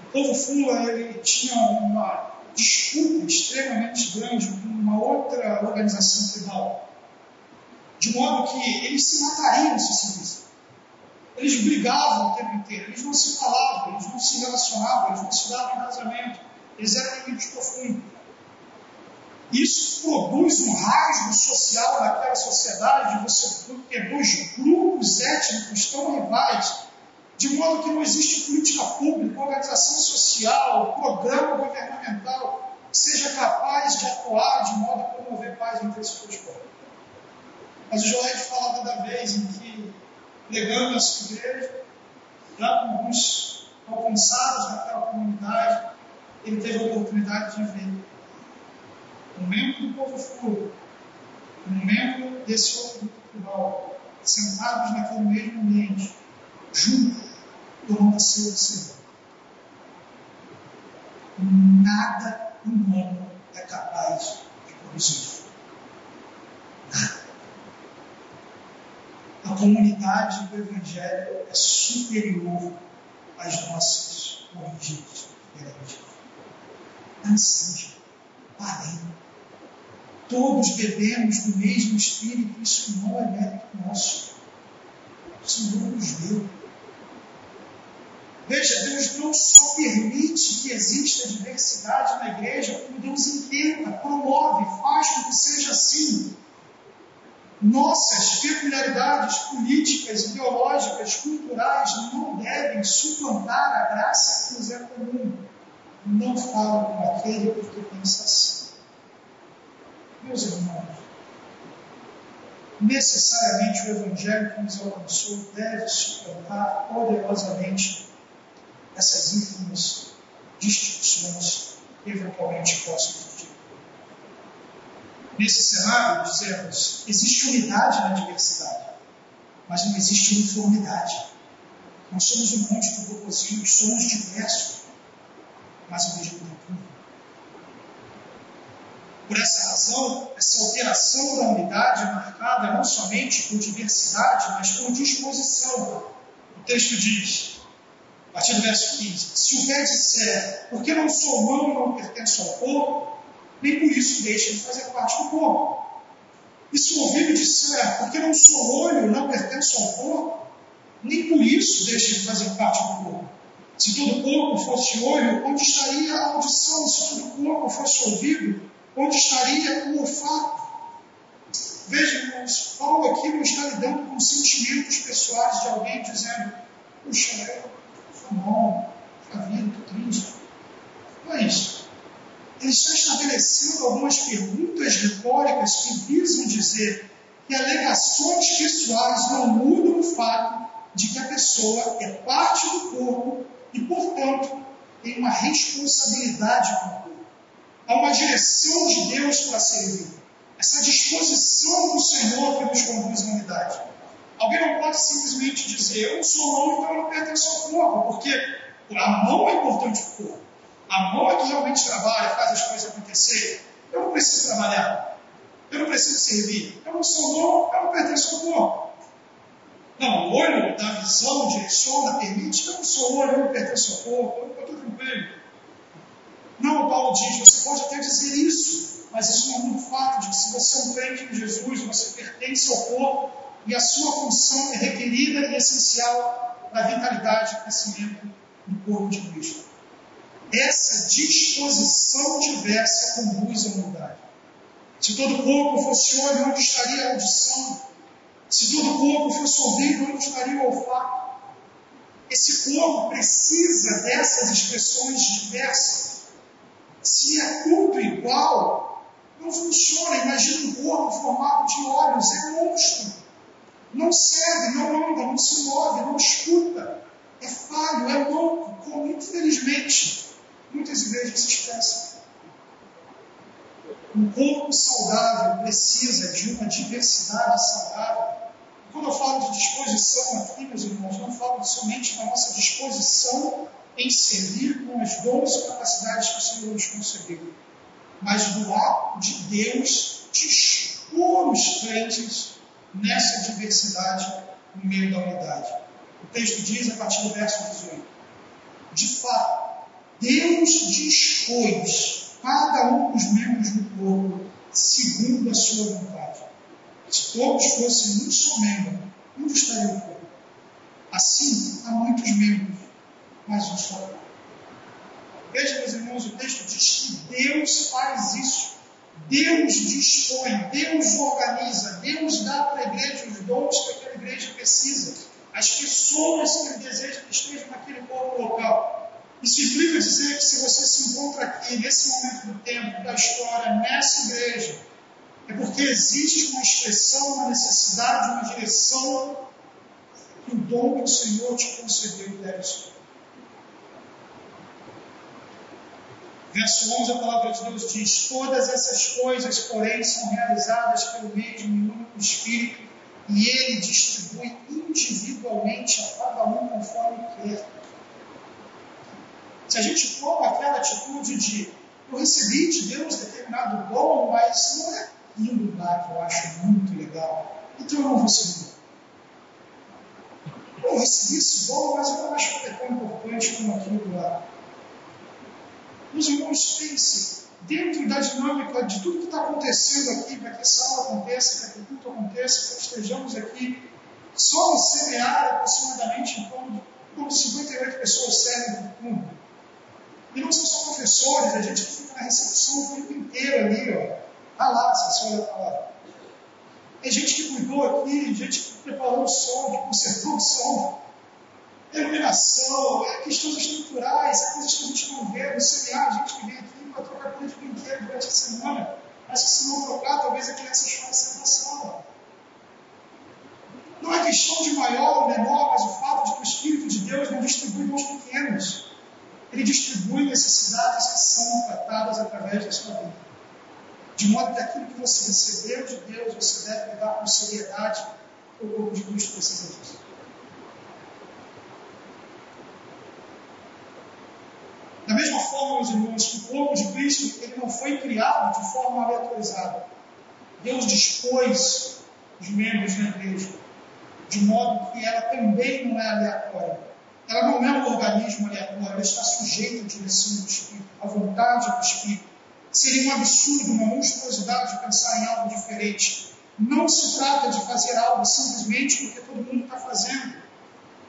O povo Fula ele tinha uma disputa extremamente grande com uma outra organização tribal de modo que eles se matariam se seguissem. Eles brigavam o tempo inteiro, eles não se falavam, eles não se relacionavam, eles não se davam em casamento, eles eram inimigos profundos. Isso produz um rasgo social naquela sociedade, você dois grupos étnicos tão rivais, de modo que não existe política pública, organização social, programa governamental que seja capaz de atuar de modo a promover paz entre dois povos. Mas o Joel fala toda vez em que, pregando a sua igreja, já com alguns alcançados naquela comunidade, ele teve a oportunidade de ver um membro do povo furo, um membro desse outro grupo sentados naquele mesmo ambiente, juntos, ceia do Senhor. Nada humano é capaz de produzir. Nada a comunidade do Evangelho é superior às nossas origens diferentes. Assim, parem. Todos bebemos do mesmo Espírito, isso não é mérito nosso. O Senhor nos deu. Veja, Deus não só permite que exista diversidade na igreja, como Deus intenta, promove, faz com que seja assim nossas peculiaridades políticas, ideológicas, culturais não devem suplantar a graça que nos é comum. não fala com aquele porque pensa assim. Meus irmãos, necessariamente o Evangelho que nos alcançou deve suplantar poderosamente essas ínfimas distinções eventualmente possam surgir. Nesse cenário, dizemos, existe unidade na diversidade, mas não existe uniformidade. Nós somos um monte de robozinhos, somos diversos, mas ao mesmo tempo por essa razão, essa alteração da unidade é marcada não somente por diversidade, mas por disposição. O texto diz, partir do verso 15: Se o pé disser, porque não sou mão e não pertenço ao corpo, nem por isso deixe de fazer parte do corpo. E se o ouvido disser, porque não sou olho e não pertenço ao corpo, nem por isso deixe de fazer parte do corpo. Se todo corpo fosse olho, onde estaria a audição? Se todo corpo fosse ouvido, onde estaria o olfato? Veja, irmãos, Paulo aqui não está lidando com sentimentos pessoais de alguém dizendo: Puxa, eu sou mal, a vida, estou triste. Não é isso. Ele está estabelecendo algumas perguntas retóricas que visam dizer que alegações pessoais não mudam o fato de que a pessoa é parte do corpo e, portanto, tem uma responsabilidade com o corpo. Há uma direção de Deus para servir. Essa disposição do Senhor que nos conduz à unidade. Alguém não pode simplesmente dizer, eu sou mão, então eu não pertenço ao corpo, porque a mão é importante para o corpo. A mão é que realmente trabalha, faz as coisas acontecerem. Eu não preciso trabalhar. Eu não preciso servir. Eu não sou mão, eu não pertenço ao corpo. Não, o olho dá visão, direciona, permite. Eu não sou olho, eu não pertenço ao corpo. Eu estou tranquilo. Não, Paulo diz, você pode até dizer isso, mas isso não muda o fato de que se você é um crente em Jesus, você pertence ao corpo e a sua função é requerida e essencial para a vitalidade e crescimento do corpo de Cristo. Essa disposição diversa conduz à unidade. Se todo corpo fosse olho, onde estaria a audição? Se todo corpo fosse ouvido, onde estaria o olfato? Esse corpo precisa dessas expressões diversas se é tudo igual, não funciona. Imagina um corpo formado de olhos, é monstro. Não serve, não anda, não se move, não escuta. É falho, é louco, como infelizmente muitas igrejas se expressam. Um corpo saudável precisa de uma diversidade saudável. Quando eu falo de disposição aqui, meus irmãos, não falo somente da nossa disposição em servir com as e capacidades que o Senhor nos concedeu, mas do ato de Deus dispor os crentes nessa diversidade no meio da unidade. O texto diz a partir do verso 18: De fato, Deus dispôs cada um dos membros do corpo segundo a sua vontade. Se todos fossem um só membro, onde estaria o corpo? Assim, há muitos membros, mas um só corpo. Veja, meus irmãos, o texto diz que Deus faz isso. Deus dispõe, Deus organiza, Deus dá para a igreja os dons que aquela igreja precisa, as pessoas que ele deseja que estejam naquele corpo local. Isso implica dizer que se você se encontra aqui, nesse momento do tempo, da história, nessa igreja, é porque existe uma expressão, uma necessidade, uma direção que o dom que o Senhor te concedeu deve ser. Verso 11, a palavra de Deus diz: Todas essas coisas, porém, são realizadas pelo mesmo e único Espírito, e ele distribui individualmente a cada um conforme quer. Se a gente toma aquela atitude de eu recebi de Deus determinado dom, mas não é aquilo lá que eu acho muito legal, então eu não vou seguir. Eu recebi esse dom, mas eu não acho que é tão importante como aquilo lá. Meus irmãos, pensem, dentro da dinâmica de tudo que está acontecendo aqui, para que essa aula aconteça, para que o culto aconteça, para que estejamos aqui, só no seminário, aproximadamente em torno de 58 pessoas servem culto. E não são só professores, a gente fica na recepção o tempo inteiro ali, ó. Tá lá, se você olha para lá. Tem gente que cuidou aqui, gente que preparou o som, que consertou o som. Iluminação, questões estruturais, coisas que a gente não vê, no semear, a gente que vem aqui para trocar coisa de brinquedo durante a semana. Mas se não trocar, talvez a criança chore sem sala. Não é questão de maior ou menor, mas o fato de que o Espírito de Deus não distribui mãos pequenas. Ele distribui necessidades que são tratadas através da sua vida. De modo que aquilo que você recebeu de Deus, você deve levar com seriedade o corpo de Cristo precisa disso. Da mesma forma, meus irmãos, que o corpo de Cristo ele não foi criado de forma aleatorizada. Deus dispôs os membros da igreja de modo que ela também não é aleatória. Ela não é um organismo aleatório, ela está sujeita à direção do Espírito, à vontade do Espírito. Seria um absurdo, uma monstruosidade de pensar em algo diferente. Não se trata de fazer algo simplesmente porque todo mundo está fazendo.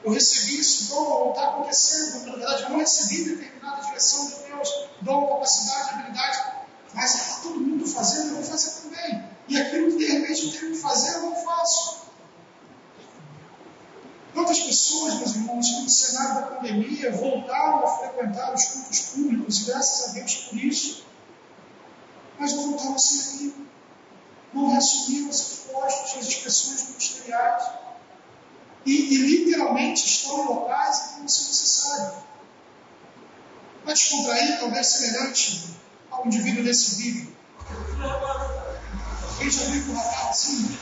Eu recebi esse dom, ou está acontecendo, na verdade eu não recebi determinada direção de Deus, dom, capacidade, habilidade, mas está todo mundo fazendo, eu vou fazer também. E aquilo que de repente eu tenho que fazer, eu não faço. Quantas pessoas, meus irmãos, no cenário da pandemia voltaram a frequentar os cultos públicos, e graças a Deus por isso, mas não voltaram a servir, não reassumiram seus postos, suas expressões ministeriais, e, e literalmente estão em locais em que não são necessários. Para descontrair, talvez semelhante ao indivíduo desse vídeo. Quem já viu o rapaz assim?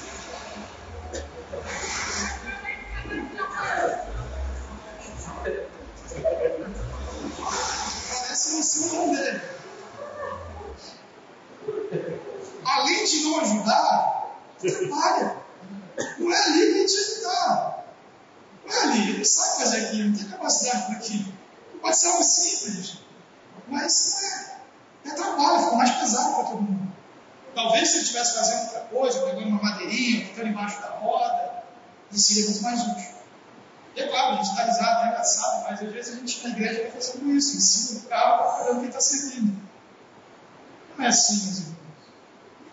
Parece não ser o dele. Além de não ajudar, atrapalha. Não é ali que a gente ajudar. Não é ali, ele não tem capacidade para aquilo. Pode ser algo simples, mas é. É trabalho, fica mais pesado para todo mundo. Talvez se ele estivesse fazendo outra coisa, pegando uma madeirinha, ficando embaixo da roda, isso seria muito mais útil. E é claro, a gente está risado, é engraçado, mas às vezes a gente na igreja está fazendo isso, em cima do carro, para olhando quem está servindo. Não é assim, meus irmãos.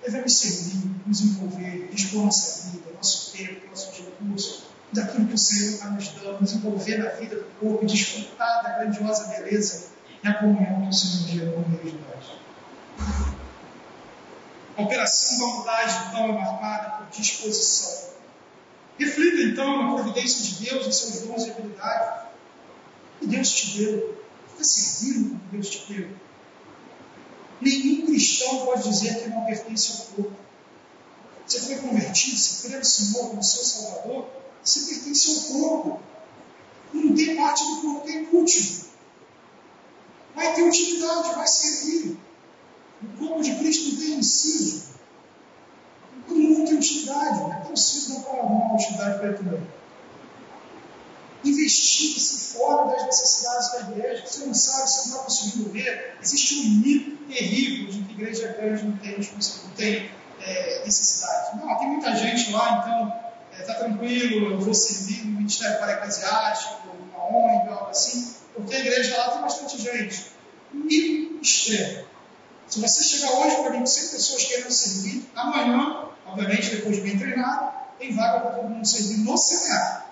Devemos servir, nos envolver, dispor nossa vida, nosso tempo, nossos recursos, daquilo que o Senhor está nos dando, nos envolver na vida do corpo e desfrutar da grandiosa beleza e a comunhão que o Senhor gerou no meio de nós. A operação da unidade, então, é marcada por disposição Reflita então na providência de Deus, em seus dons e habilidades. Que Deus te deu. Fica servindo o que Deus te deu. Nenhum cristão pode dizer que não pertence ao corpo. Você foi convertido, você crê no Senhor como seu Salvador, você pertence ao corpo. Não tem parte do corpo que é inútil. Vai ter utilidade, vai servir. O corpo de Cristo não tem inciso tem utilidade, não é possível não para uma utilidade para também. Investir-se fora das necessidades da igreja. Você não sabe, você não está conseguindo ver. Existe um mito terrível de que igreja grande não tem, não tem é, necessidade. Não, tem muita gente lá, então está é, tranquilo, eu vou servir no Ministério para Eclesiástico, uma ONG, algo assim, porque a igreja lá tem bastante gente. Mito extremo. Se você chegar hoje para mim com 100 pessoas querendo servir, amanhã Obviamente, depois de bem treinado, tem vaga para todo mundo servir no semear.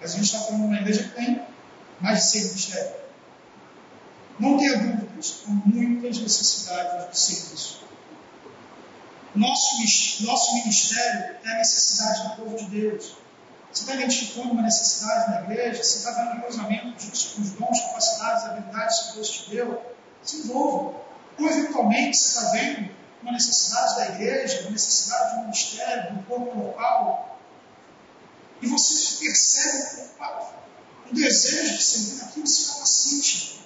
Mas a gente está falando de uma igreja que tem mais de 100 ministérios. Não tenha dúvidas, há muitas necessidades de serviço. Nosso, nosso ministério é a necessidade do povo de Deus. Você está identificando uma necessidade na igreja? Você está dando cruzamento disso com os dons, capacidades, habilidades que Deus te deu? Se envolva. Ou eventualmente você está vendo uma necessidade da igreja, uma necessidade do ministério, do corpo local, e você percebe um desejo de servir naquilo, se capacite,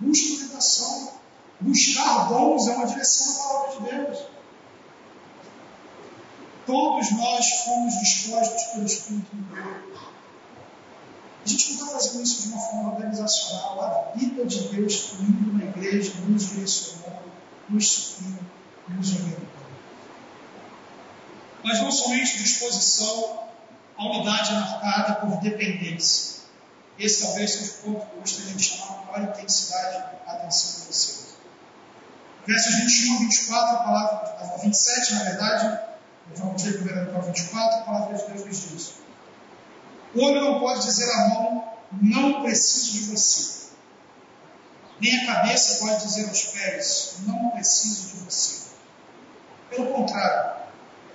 busque orientação, buscar dons é uma direção da palavra de Deus. Todos nós fomos dispostos pelo Espírito de Deus. A gente não está fazendo isso de uma forma organizacional. A vida de Deus fluindo na igreja, nos direcionando, nos suprindo nos orientando. Mas não somente disposição, a unidade marcada por dependência. Esse talvez seja o ponto que eu gostaria de chamar com maior intensidade a atenção de vocês. Versos 21 a 24, a palavra, a 27, na verdade, ler primeiro para 24, a de Deus diz. O olho não pode dizer à mão, não preciso de você. Nem a cabeça pode dizer aos pés, não preciso de você. Pelo contrário,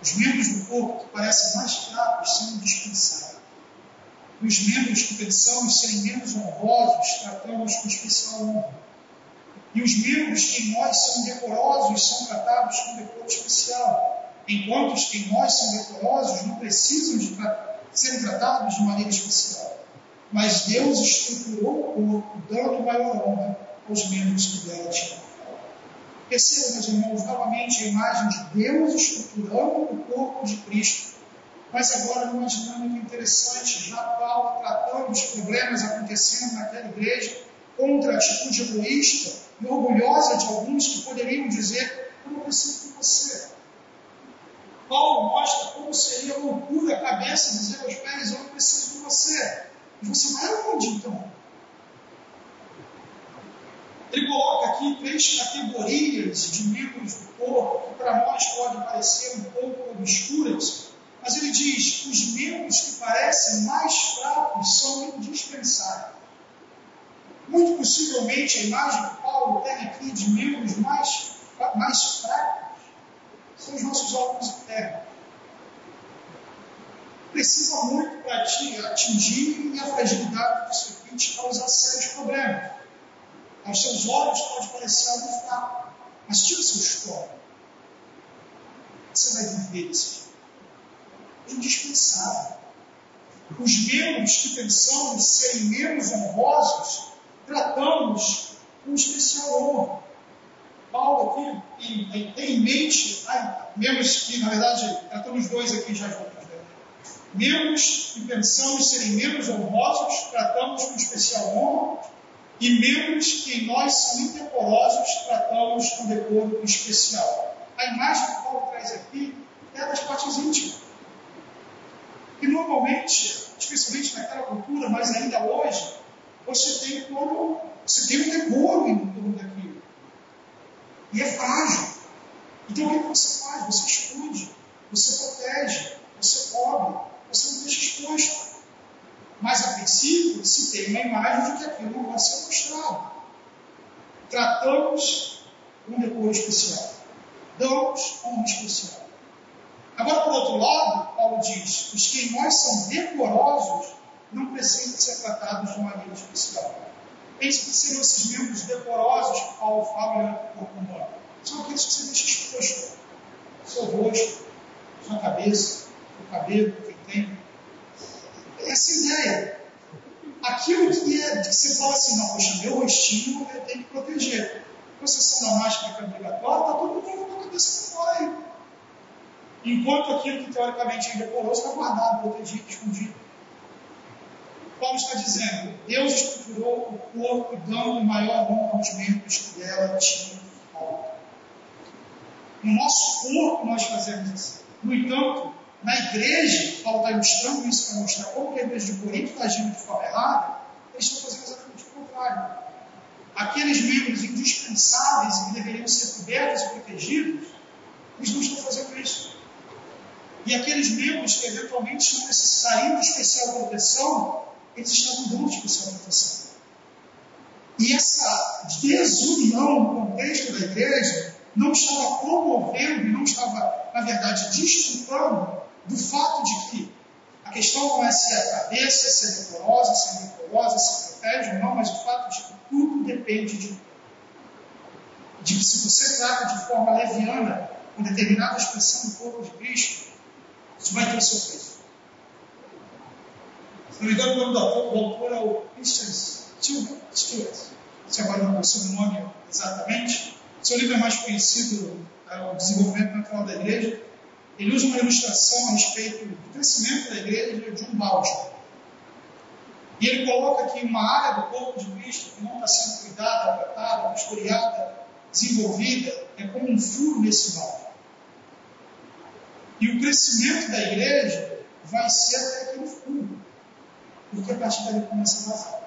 os membros do corpo que parecem mais fracos são indispensáveis. E os membros que pensamos serem menos honrosos, tratamos com especial honra. E os membros que em nós são decorosos são tratados com decoro especial, enquanto os que nós são decorosos não precisam de tra serem tratados de maneira especial. Mas Deus estruturou o corpo, dando maior honra aos membros que dela tinham. Percebam, meus irmãos, novamente a imagem de Deus estruturando o corpo de Cristo. Mas agora numa dinâmica interessante, já Paulo tratando os problemas acontecendo naquela igreja contra a atitude egoísta e orgulhosa de alguns que poderiam dizer: Eu não preciso de você. Paulo mostra como seria loucura a cabeça dizer aos pés: Eu não preciso de você. E você vai aonde então? Ele coloca aqui três categorias de membros do corpo que para nós podem parecer um pouco obscuras, mas ele diz: os membros que parecem mais fracos são indispensáveis. Muito possivelmente a imagem que Paulo tem aqui de membros mais, mais fracos são os nossos órgãos internos. Precisa muito para atingir a fragilidade do circuito causar sérios problemas. Aos seus olhos pode parecer algo fraco, mas tira o seu estômago. Você vai viver esse é indispensável. Os membros que pensamos serem menos honrosos, tratamos com especial honra. Paulo aqui tem, tem em mente, ai, membros que, na verdade, tratamos dois aqui já juntos. Né? Membros que pensamos serem menos honrosos, tratamos com especial honra e membros que em nós são indecorosos, tratamos com decoro especial. A imagem que Paulo traz aqui é das partes íntimas. E normalmente, especialmente naquela cultura, mas ainda hoje, você tem como você tem um decoro em torno. E é frágil. Então o que você faz? Você esconde, você protege, você cobre, você não deixa exposto. Mas a princípio se tem uma imagem de que aquilo não vai ser mostrado. Tratamos um decoro especial. Damos um especial. Agora, por outro lado, Paulo diz: os que em nós são decorosos não precisam ser tratados de maneira especial. Eis que seriam esses membros decorosos que Paulo fala no corpo humano. São aqueles que você deixa exposto. Seu rosto, sua cabeça, o cabelo, que tem essa ideia. Aquilo que, é, que você fala assim, não, poxa, meu rostinho eu tenho que proteger. Exceção da máscara que é obrigatória, está todo mundo com a cabeça fora aí. Enquanto aquilo que teoricamente é indecoroso está guardado, protegido, escondido. Paulo está dizendo, Deus estruturou o corpo dando maior honra aos membros que dela tinham falta. No nosso corpo nós fazemos isso. No entanto, na igreja, Paulo está ilustrando isso para mostrar como a igreja de Corinto está agindo de forma errada, eles estão fazendo exatamente o contrário. Aqueles membros indispensáveis que deveriam ser cobertos e protegidos, eles não estão fazendo isso. E aqueles membros que eventualmente não necessitariam de especial proteção, eles estão dando de especial proteção. E essa desunião no contexto da igreja não estava promovendo, não estava, na verdade, desfrutando do fato de que a questão não é se é a cabeça, se é decorosa, se é decorosa, se protege ou não, mas o fato de que tudo depende de de que se você trata de forma leviana com determinada expressão do corpo de Cristo, isso vai ter o seu preço. Engano, o nome do autor o Christian Stewart. Se agora não consigo o nome exatamente. Seu livro é mais conhecido, é o Desenvolvimento Natural da Igreja. Ele usa uma ilustração a respeito do crescimento da igreja de um balde. E ele coloca que uma área do corpo de Cristo que não está sendo cuidada, tratada, pastoreada, desenvolvida, é como um furo nesse balde. E o crescimento da igreja vai ser até aquele furo, porque a partir dali começa a vazar.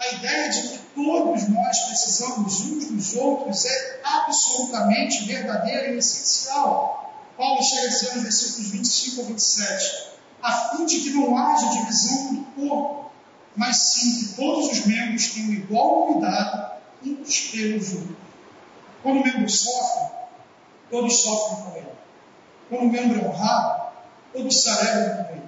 A ideia de que todos nós precisamos uns dos outros é absolutamente verdadeira e essencial. Paulo chega a dizer nos versículos 25 a 27: a fim de que não haja divisão do corpo, mas sim que todos os membros tenham igual cuidado uns pelos outros. Quando o membro sofre, todos sofrem com ele. Quando o membro é honrado, todos celebram com ele.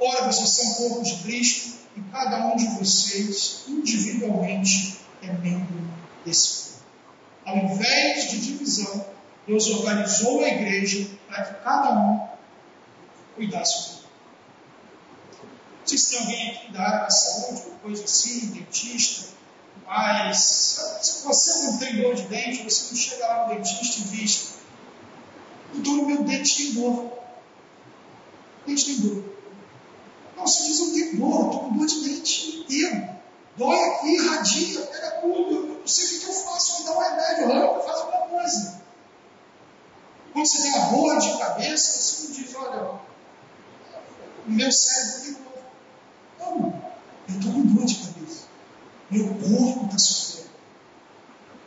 Ora, vocês são corpos de Cristo e cada um de vocês, individualmente, é membro desse corpo. Ao invés de divisão, Deus organizou a igreja para que cada um cuidasse do corpo. Não sei se tem alguém aqui da área da saúde, ou coisa assim, dentista, mas se você não tem dor de dente, você não chega lá no dentista e diz: Doutor, meu dente tem dor. Dente tem dor. Diz: Eu tenho dor, eu estou com dor de dente inteiro. Dói aqui, irradia, pega tudo. Eu não sei o que, eu faço, me dá um remédio, eu faço alguma coisa. Quando você tem uma dor de cabeça, você não diz: Olha, o meu cérebro tem dor. Não, eu estou com dor de cabeça. Meu corpo está sofrendo.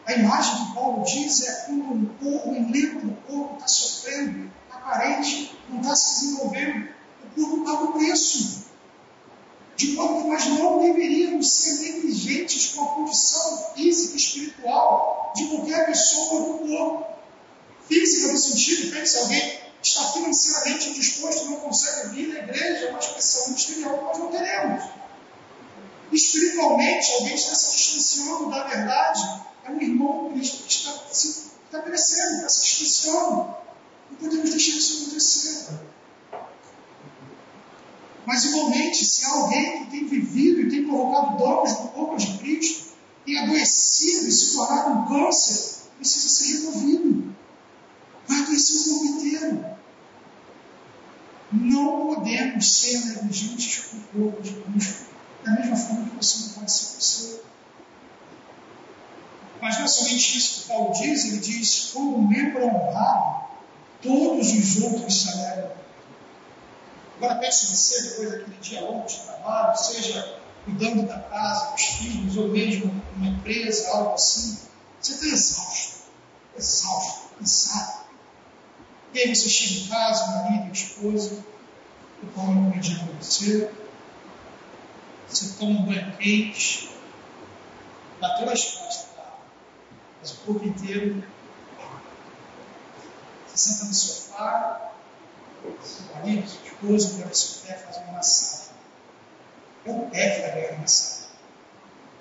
A imagem que Paulo diz é quando um corpo, um membro do corpo está sofrendo, está carente, não está se desenvolvendo. O corpo paga o preço. De modo que nós não deveríamos ser negligentes com a condição física e espiritual de qualquer pessoa do corpo. Física no sentido, pense, alguém está financeiramente indisposto, não consegue vir à igreja, é uma expressão ministerial que nós não teremos espiritualmente alguém está se distanciando da verdade, é um irmão Cristo que está, se, está crescendo, está se distanciando. Não podemos deixar isso acontecer. Mas, igualmente, se há alguém que tem vivido e tem provocado danos no corpo de Cristo, tem adoecido e se tornado um câncer, precisa ser removido. Vai adoecer o corpo inteiro. Não podemos ser negligentes com o corpo de Cristo da mesma forma que você não pode ser você. Mas não é somente isso que Paulo diz, ele diz: como membro honrado, todos os outros celebram. Agora pense você, depois daquele dia longo de trabalho, seja cuidando da casa, dos filhos, ou mesmo uma empresa, algo assim, você está exausto, exausto, cansado. E aí você chega em casa, marido, esposa, e come uma comidinha para você, você toma um banho quente, bateu as costas, tá? mas o corpo inteiro. Você senta no sofá, marido, esposa, pega seu pé, faz uma massagem. É o que vai ganhar massagem.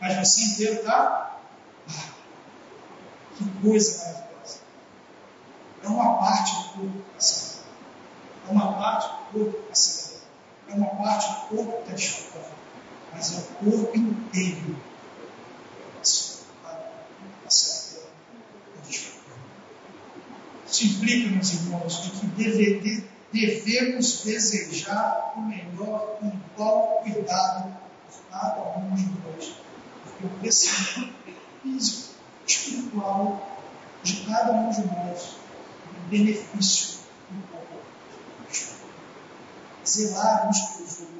Mas você inteiro está. Ah, que coisa maravilhosa. É uma parte do corpo que está acelerando. É uma parte do corpo que está acelerando. É uma parte do corpo que está desfrutando mas é o corpo inteiro Isso implica, meus irmãos, de que deve, devemos desejar o melhor com igual cuidado por cada um de nós. Porque o crescimento físico, espiritual de cada um de nós é um benefício do corpo. Zelar uns pelos outros,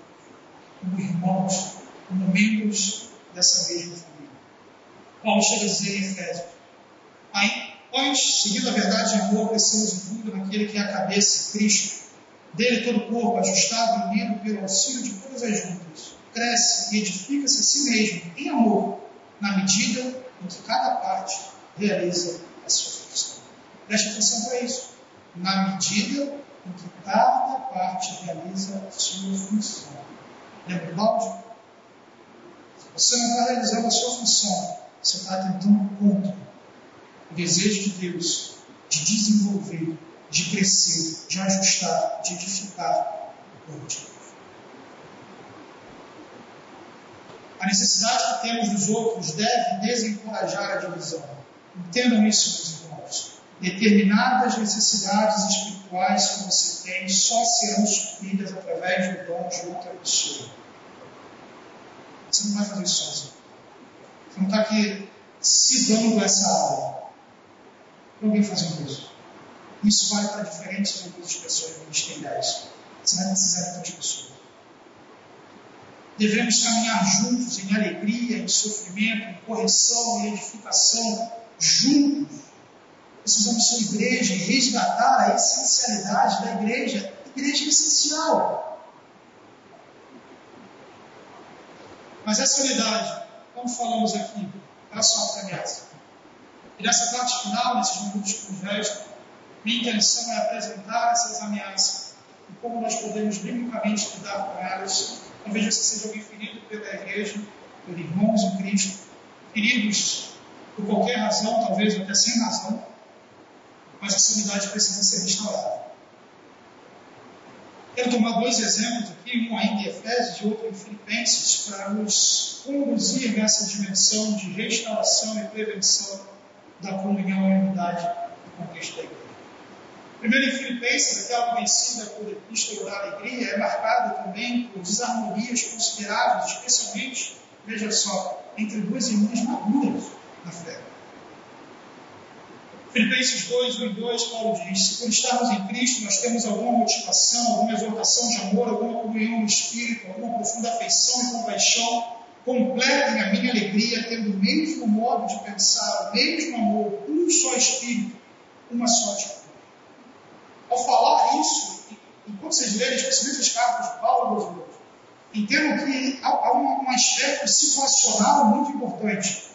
como irmãos, como membros dessa mesma família. Paulo chega a dizer em Efésios: Pois, seguindo a verdade e amor, crescemos em naquele que é a cabeça, Cristo, dele todo o corpo, ajustado e unido pelo auxílio de todas as juntas, cresce e edifica-se a si mesmo em amor, na medida em que cada parte realiza a sua função. Preste atenção para isso. Na medida em que cada parte realiza a sua função. Lembra do balde? Você não está realizando a sua função, você está tentando contra o desejo de Deus de desenvolver, de crescer, de ajustar, de edificar o corpo de Deus. A necessidade que temos dos outros deve desencorajar a divisão. Entendam isso, meus irmãos. Determinadas necessidades espirituais que você tem só serão supridas através do dom de outra pessoa. Você não vai fazer isso sozinho. Você não está aqui se dando essa aula ninguém fazia curso. Isso vai para diferentes grupos de pessoas ministeriais. Você vai precisar de duas pessoas. Devemos caminhar juntos em alegria, em sofrimento, em correção, em edificação, juntos. Precisamos ser igreja e resgatar a essencialidade da igreja. Igreja é essencial. Mas essa unidade, como falamos aqui, ela sofre ameaça. E nessa parte final, nesses minutos que nos restam, minha intenção é apresentar essas ameaças e como nós podemos biblicamente lidar com elas. Talvez você seja alguém ferido pela igreja, por irmãos em Cristo, feridos por qualquer razão, talvez até sem razão, mas essa unidade precisa ser restaurada. Quero tomar dois exemplos aqui, um ainda em Efésios e outro em Filipenses, para nos conduzir nessa dimensão de restauração e prevenção da comunhão e unidade no contexto da igreja. Primeiro em Filipenses, aquela conhecida por Epístola da Alegria, é marcada também por desarmonias consideráveis, especialmente, veja só, entre duas irmãs maduras na fé. Filipenses 2, 1 e 2, Paulo diz: Se por estarmos em Cristo nós temos alguma motivação, alguma exortação de amor, alguma comunhão no Espírito, alguma profunda afeição e compaixão, completem a minha alegria, tendo o mesmo modo de pensar, o mesmo amor, um só Espírito, uma só atitude. Ao falar isso, enquanto vocês lerem, especialmente as cartas de Paulo aos outros, entendam que há, um, um aspecto situacional muito importante.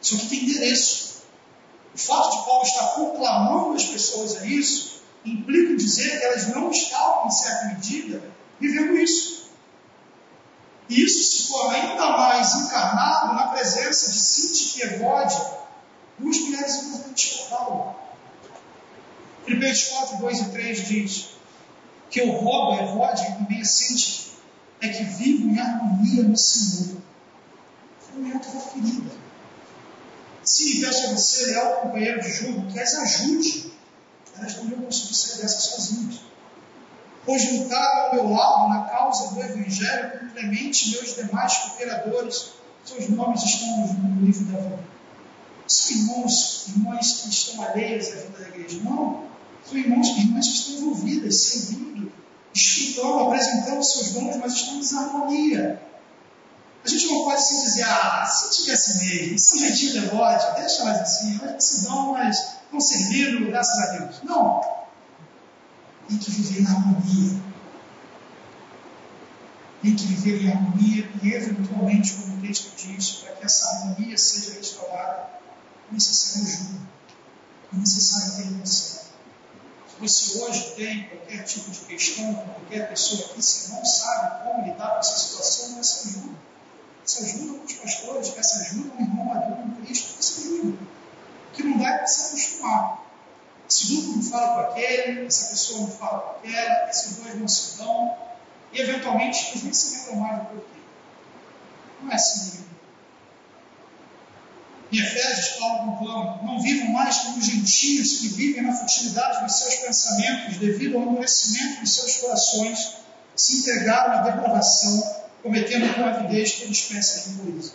Isso aqui tem endereço. O fato de Paulo estar proclamando as pessoas a isso implica dizer que elas não estavam, em certa medida, vivendo isso. E isso se torna ainda mais encarnado na presença de Cinti e Evode, duas mulheres importantes para Paulo. Filipenses 4, 2 e 3 diz que eu rogo a Evode e também a Cinti é que vivam em harmonia no Senhor. Foi uma outra ferida. Se peço a você, leal companheiro de jogo, que as ajude. Elas não iam conseguir sair dessa sozinhas. Pois ao meu lado na causa do Evangelho com Clemente e meus demais cooperadores. Seus nomes estão no livro da vida. São irmãos, irmãs que estão alheias à vida da igreja. Não. São irmãos e irmãs que estão envolvidas, servindo, escutando, apresentando seus dons, mas estão em desarmonia. A gente não pode se dizer, ah, se tivesse mesmo, um jeitinho devote, deixa elas assim, elas se dão, mas estão servindo, graças a Deus. Não. Tem que viver na harmonia. Tem que viver em harmonia e, eventualmente, como o texto diz, para que essa harmonia seja restaurada, é necessário ajuda, é necessário intervenção. Se você hoje tem qualquer tipo de questão com qualquer pessoa aqui, se não sabe como lidar com essa situação, peça ajuda Peça ajuda com os pastores, peça ajuda um irmão maduro em Cristo, ajuda. O que não dá é acostumar. Esse grupo não fala com aquele, essa pessoa não fala com aquela, esses dois não se dão, e eventualmente eles nem se lembram mais do porquê. Não é assim mesmo. Em Efésios, Paulo conclama: Não vivam mais como gentios que vivem na futilidade dos seus pensamentos, devido ao endurecimento de seus corações, se entregaram à depravação cometendo com avidez toda espécie de impureza.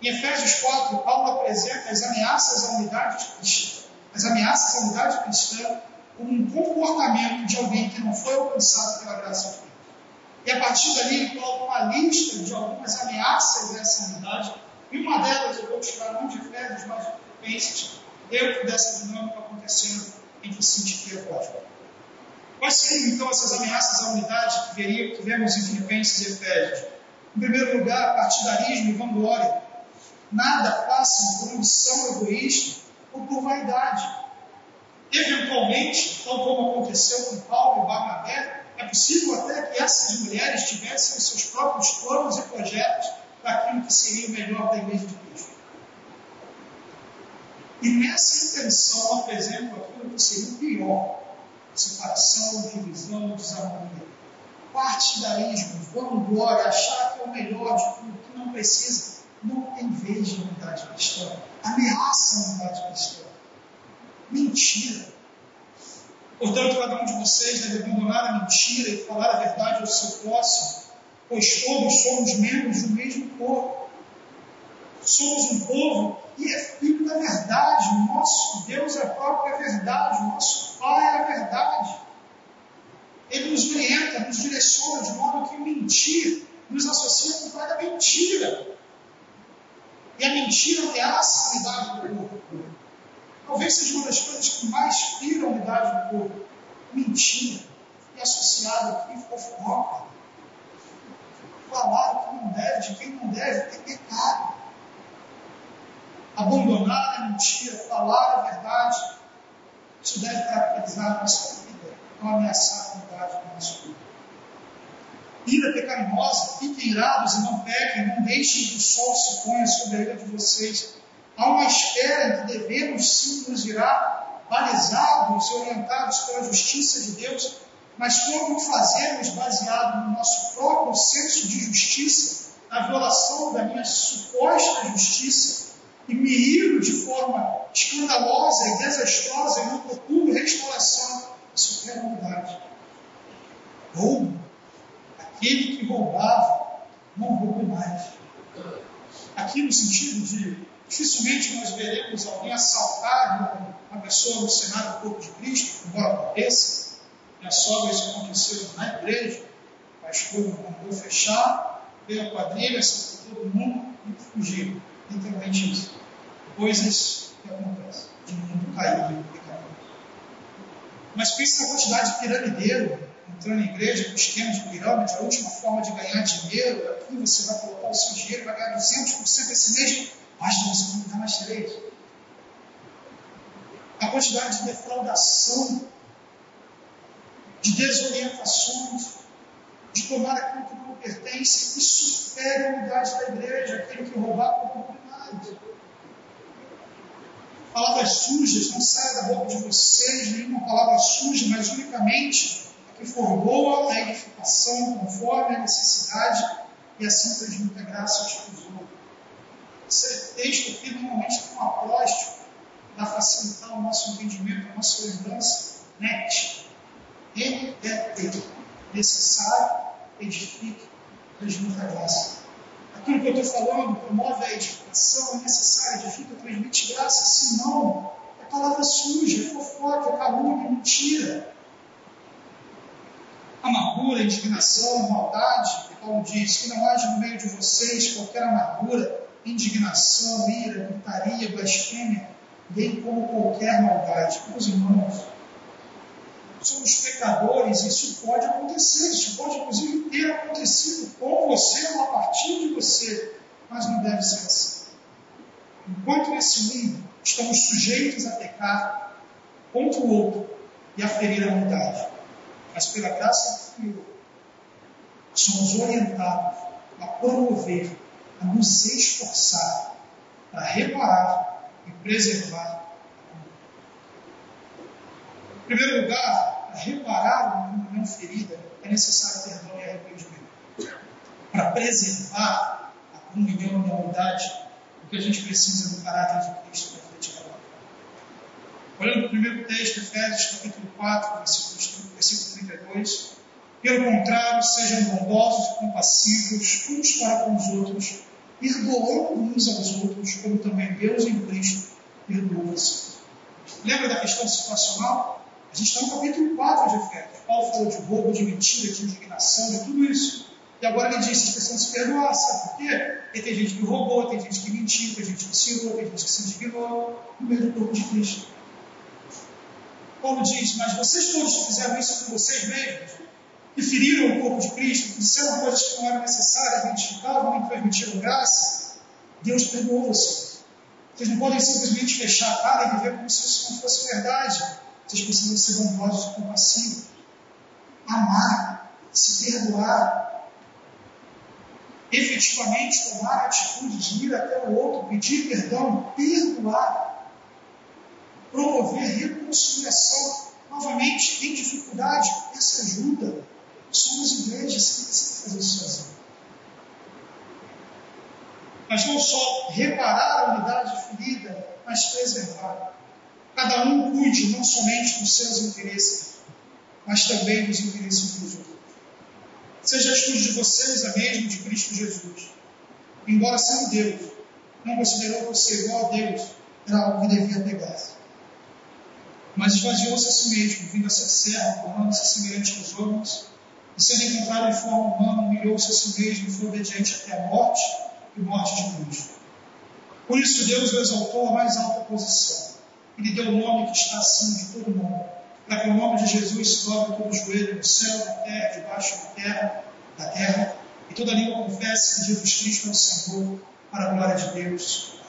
Em Efésios 4, Paulo apresenta as ameaças à unidade cristã, as ameaças à unidade cristã como um comportamento de alguém que não foi alcançado pela graça de Deus. E a partir dali ele coloca uma lista de algumas ameaças a essa unidade, e uma delas eu vou buscar não de Efésios, mas Filipenses, dentro dessa dinâmica acontecendo entre Sinti e Apóstolo. Quais seriam então essas ameaças à unidade que, veria, que vemos em Filipenses e Efésios? Em primeiro lugar, partidarismo e vanglória. Nada passa por ambição egoísta ou por vaidade. Eventualmente, tal como aconteceu com Paulo e Barnabé, é possível até que essas mulheres tivessem seus próprios planos e projetos para aquilo que seria o melhor da igreja de Cristo. E nessa intenção apresentam aquilo que seria o pior: separação, divisão, desarmonia partidarismo, vanglória, achar que é o melhor de tudo, que não precisa, não tem vez de unidade cristã. Ameaça a unidade cristã. Mentira. Portanto, cada um de vocês deve abandonar a mentira e falar a verdade ao seu próximo, pois todos somos membros do mesmo corpo. Somos um povo e é filho da verdade. O nosso Deus é a própria verdade, o nosso Pai é a verdade. Ele nos orienta, nos direciona de modo que mentir nos associa com cada mentira. E a mentira ameaça a unidade do corpo. Talvez seja uma das coisas que mais fira a unidade do corpo. Mentira. E associado aqui fofoca. Falar o que não deve de quem não deve ter pecado. Abandonar a mentira, falar a verdade, isso deve caracterizar a nossa vida, não ameaçar a verdade do nosso vida. Ira pecaminosa, fiquem irados e não pequem, não deixem que o sol se ponha sobre a ira de vocês. Há uma espera em que devemos sim nos irar, balizados e orientados pela justiça de Deus, mas quando o fazemos baseado no nosso próprio senso de justiça, na violação da minha suposta justiça, e me iro de forma escandalosa e desastrosa e não procuro restauração, isso é maldade. Roubo. Aquele que roubava, não roube mais. Aqui no sentido de dificilmente nós veremos alguém assaltar uma pessoa no cenário do corpo de Cristo, embora aconteça. Minha sogra, isso aconteceu na igreja. O pastor mandou fechar, veio a quadrilha, assaltou todo mundo e fugiu. Literalmente isso. Coisas que acontecem. O mundo pecado. Mas pense na quantidade de piramideiro entrando na igreja com esquema de pirâmide, a última forma de ganhar dinheiro. Aqui você vai colocar o seu dinheiro, vai ganhar 200% esse mês. Basta você não dar mais três. A quantidade de defraudação de desorientações, de tomar aquilo que não pertence, isso fere a unidade da igreja, aquele que roubar com oportunidade. Palavras sujas, não saia da boca de vocês nenhuma palavra suja, mas unicamente que for boa a edificação, conforme a necessidade, e assim transmita graça aos outros. Esse texto aqui normalmente tem um apóstolo para facilitar o nosso entendimento, a nossa lembrança, net. Ele é necessário, edifique, transmita graça. Aquilo que eu estou falando promove a edificação, é necessário, edifica, transmite graça, senão é palavra suja, é fofoca, é calúnia, é mentira. Amargura, indignação, maldade, que Paulo diz, que não haja no meio de vocês qualquer amargura, indignação, ira, gritaria, blasfêmia, bem como qualquer maldade. Meus irmãos, somos pecadores, isso pode acontecer, isso pode inclusive ter acontecido com você ou a partir de você, mas não deve ser assim. Enquanto nesse mundo estamos sujeitos a pecar contra o outro e a ferir a unidade, mas pela graça do Senhor, somos orientados a promover, a nos esforçar para reparar e preservar em primeiro lugar, para reparar uma comunhão ferida, é necessário perdão e arrependimento. Para preservar a comunhão e a unidade, o que a gente precisa do caráter de Cristo da Olhando o primeiro texto, Efésios capítulo 4, versículo, versículo 32. Pelo contrário, sejam bondosos e compassivos uns para com os outros, perdoando uns aos outros, como também Deus em Cristo perdoou vocês. Lembra da questão situacional? A gente está no capítulo 4 de Efésios. Paulo falou de roubo, de mentira, de indignação, de tudo isso. E agora ele diz: vocês precisam se perdoar, sabe por quê? Porque tem gente que roubou, tem gente que mentiu, tem gente que se irou, tem gente que se indignou no meio do corpo de Cristo. Paulo diz: Mas vocês todos fizeram isso com vocês mesmos, que feriram o corpo de Cristo, que disseram coisas que não eram necessárias, mentificavam, nem transmitiram graça, Deus perdoou vocês. Vocês não podem simplesmente fechar a cara e viver como se isso não fosse verdade. Vocês precisam ser bondosos e compassivos. Amar, se perdoar. Efetivamente tomar a atitude de ir até o outro, pedir perdão, perdoar. Promover reconciliação. Novamente, tem dificuldade, peça ajuda. Somos igreja, você precisa fazer isso sozinho. Mas não só reparar a unidade ferida, mas preservar. Cada um cuide não somente dos seus interesses, mas também dos interesses dos outros. Seja a atitude de vocês a mesma de Cristo Jesus. Embora sendo Deus, não considerou você igual a Deus, era algo que devia pegar-se. Mas esvaziou-se a si mesmo, vindo a ser servo, tornando-se semelhante aos homens, e sendo encontrado em forma humana, humilhou-se a si mesmo e foi obediente até a morte e morte de cruz. Por isso Deus o exaltou à mais alta posição e lhe deu o nome que está acima de todo nome, para que o nome de Jesus se dobre todo o joelho no céu, na terra, debaixo da terra, da terra, e toda língua confesse que Jesus Cristo é o Senhor, para a glória de Deus.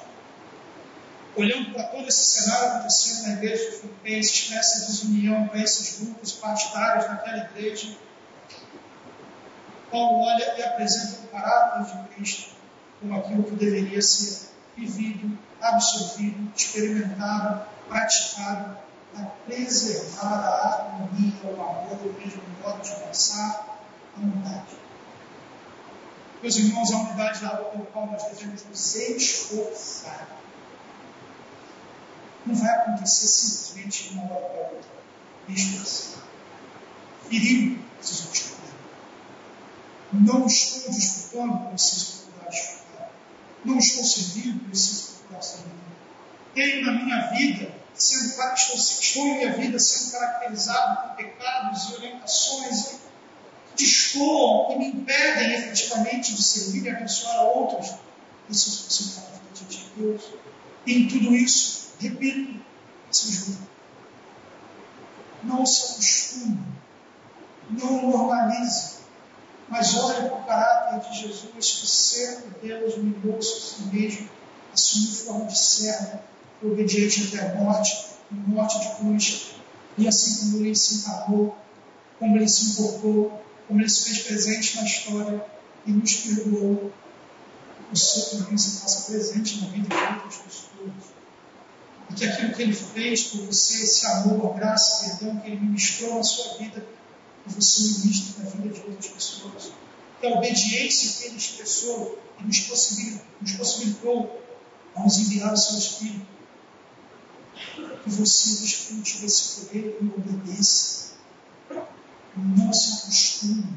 Olhando para todo esse cenário acontecendo na igreja de Filipenses, para essa desunião, para esses grupos partidários naquela igreja, Paulo olha e apresenta o caráter de Cristo como aquilo que deveria ser vivido, absorvido, experimentado, praticado, para preservar a harmonia, o amor, o mesmo modo de pensar, a unidade. Meus irmãos, a unidade é algo pelo qual nós devemos nos esforçar. Não vai acontecer simplesmente de uma hora para outra. Esforçar. Ferir, preciso disputar. Não estou disputando, preciso procurar disputar. Não estou servindo, preciso procurar servir. Tenho na minha vida, sendo, estou, estou em minha vida sendo caracterizado por pecados e orientações destoam e me impedem efetivamente de servir e abençoar a outros. É possível na frente de Deus. Em tudo isso, repito, se julga. Não se acostume, não normalize, mas olhe para o caráter de Jesus, que sendo Deus humilhou-se a si mesmo, assumiu forma de servo, obediente até a morte, morte de cruz, e assim como ele se encarnou, como ele se importou, como Ele se fez presente na história e nos perdoou, o Senhor também se faça presente na vida de outras pessoas. E que aquilo que Ele fez por você, esse amor, graça, perdão que Ele ministrou na sua vida, você ministre na vida de outras pessoas. Que a obediência que Ele expressou e nos possibilitou, nos possibilitou a nos enviar o seu Espírito. Que você desfrute desse poder e obedeça não se acostume,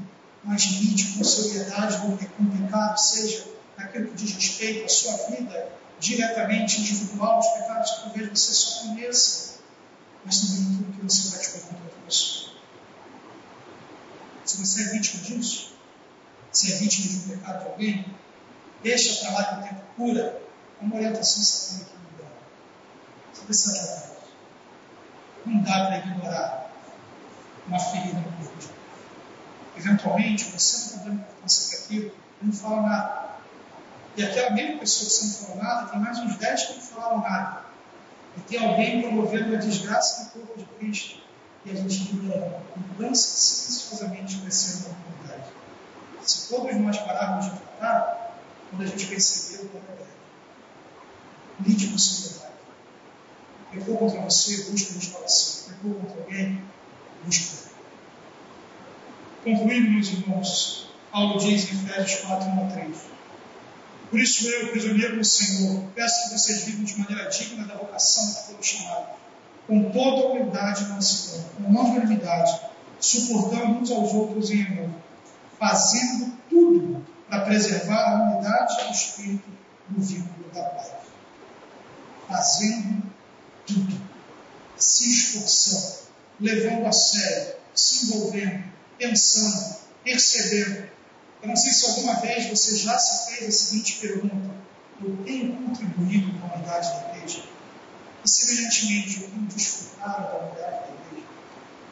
mas lide com seriedade com o pecado, seja naquilo que diz respeito à sua vida diretamente individual, os pecados que talvez você só conheça, mas também naquilo que você vai te contra outra pessoa. Se você é vítima disso, se é vítima de um pecado de alguém, deixa para lá que o tempo cura, uma orientação satânica não dá. Você precisa tratar Não dá para ignorar uma ferida no corpo. Eventualmente, você não está dando importância para aquilo, não fala nada. E aquela mesma pessoa que você não falou nada, tem mais uns 10 que não falaram nada. E tem alguém promovendo uma desgraça no corpo de Cristo. E a gente ignora, mudança silenciosamente crescendo na comunidade. Se todos nós pararmos de tratar, quando a gente perceber o problema, lide com seriedade. Pecou contra você, busca restauração. Pecou contra alguém, Concluindo, meus irmãos, Paulo diz em Efésios 4, 1 a 3. Por isso eu, prisioneiro do Senhor, peço que vocês vivam de maneira digna da vocação que foram chamados, com toda a humildade e mansidão, com longanimidade, suportando uns aos outros em amor, fazendo tudo para preservar a unidade do Espírito no vínculo da paz. Fazendo tudo, se esforçando, levando a sério, se envolvendo, pensando, percebendo. Eu não sei se alguma vez você já se fez a seguinte pergunta: Eu tenho contribuído com a unidade da igreja? E, semelhantemente, eu tenho desfrutado da unidade da igreja?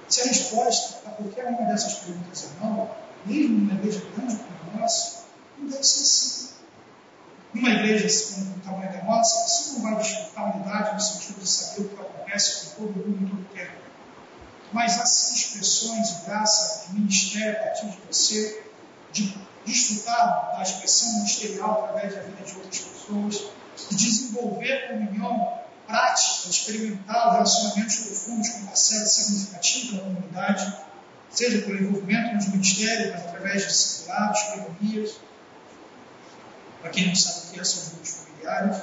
Se a resposta a qualquer uma dessas perguntas é não, mesmo numa igreja grande como a nossa, não deve ser assim. Numa igreja assim, como o tamanho da nossa, você não vai desfrutar a unidade no sentido de saber o que acontece com todo mundo em todo tempo mas há sim expressões de graça, de ministério a partir de você, de desfrutar da expressão ministerial através da vida de outras pessoas, de desenvolver comunhão prática, experimental, relacionamentos profundos com parcela significativa da comunidade, seja por envolvimento nos ministérios, mas através de discipulados, economias. Para quem não sabe o que é, são grupos familiares.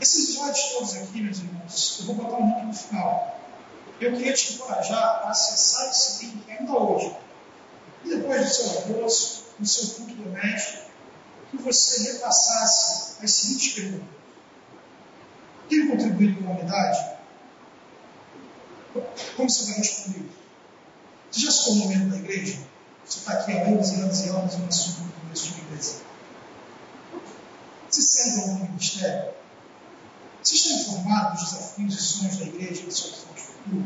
Esses episódios todos aqui, meus irmãos, eu vou botar um link no final eu queria te encorajar a acessar esse link ainda hoje. E depois do seu almoço, no seu culto doméstico, que você repassasse as seguintes perguntas. Tem contribuído com a humanidade? Como você vai responder? Você já se tornou membro da igreja? Você está aqui há anos e anos e anos e não assumiu de uma igreja. Você serve algum ministério? Você está informado dos desafios e sonhos da igreja e do seu futuro?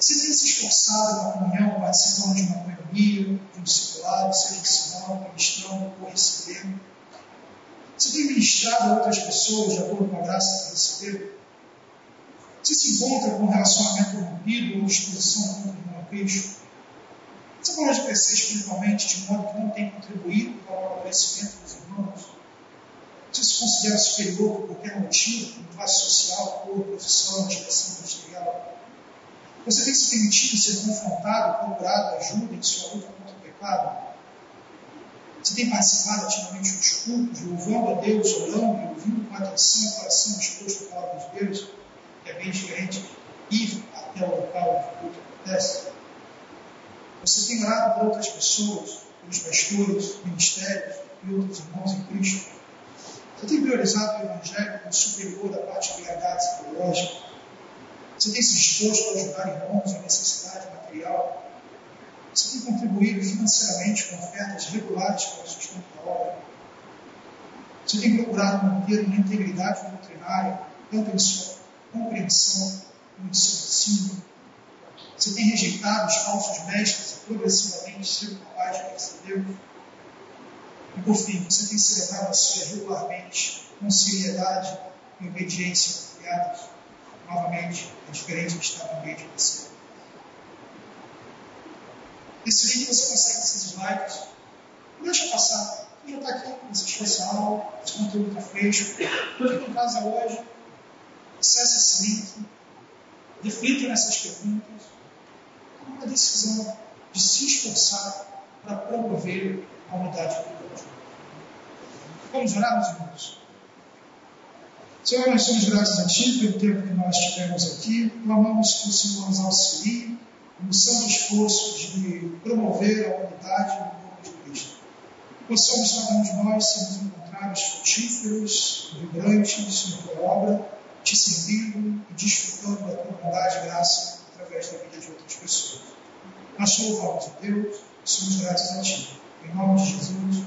Você tem se esforçado na comunhão, participando de uma coinonia, de um discipulado, seja ensinando, ministrando ou recebendo? Você tem ministrado a outras pessoas de acordo com a graça que recebeu? Você se encontra com um relacionamento rompido ou disposição contra o irmão Cristo? Você pode crescer espiritualmente de modo que não tem contribuído para o amadurecimento dos irmãos? Você se considera superior por qualquer motivo, como classe social, cor, profissão, direção industrial? Você tem se permitido ser confrontado, procurado ajuda em sua luta contra o pecado? Você tem participado ativamente dos cultos, louvando a Deus, orando e ouvindo com atenção e coração disposto a palavra de Deus, que é bem diferente ir até o local onde o culto acontece? Você tem orado por outras pessoas, pelos pastores, ministérios e outros irmãos em Cristo? Você tem priorizado o Evangelho como superior da particularidade psicológica? Você tem se disposto a ajudar irmãos em necessidade material? Você tem contribuído financeiramente com ofertas regulares para o sustento da obra? Você tem procurado manter uma integridade doutrinária, tanto em sua compreensão como em seu ensino? Você tem rejeitado os falsos mestres e progressivamente sido capaz de perceber? E por fim, você tem celebrado a sua regularmente com seriedade e obediência confiadas? Novamente, é diferente de estar no meio de você. Nesse vídeo você consegue esses slides. Deixa passar. Já está aqui, você fez aula, esse conteúdo está fresco. Fique em casa hoje, acesse esse link, reflita nessas perguntas. Tome uma decisão de se esforçar para promover a unidade do povo. Vamos orar, meus irmãos? Senhor, nós somos gratos a Ti pelo tempo que nós tivemos aqui. Clamamos que o Senhor nos auxilie no santo esforço de promover a unidade no corpo de Cristo. Possamos, cada um de nós, sermos encontrados frutíferos, vibrantes na Tua obra, Te servindo e desfrutando da Tua bondade e graça através da vida de outras pessoas. Nós louvamos, Deus, e somos gratos a Ti. Em nome de Jesus.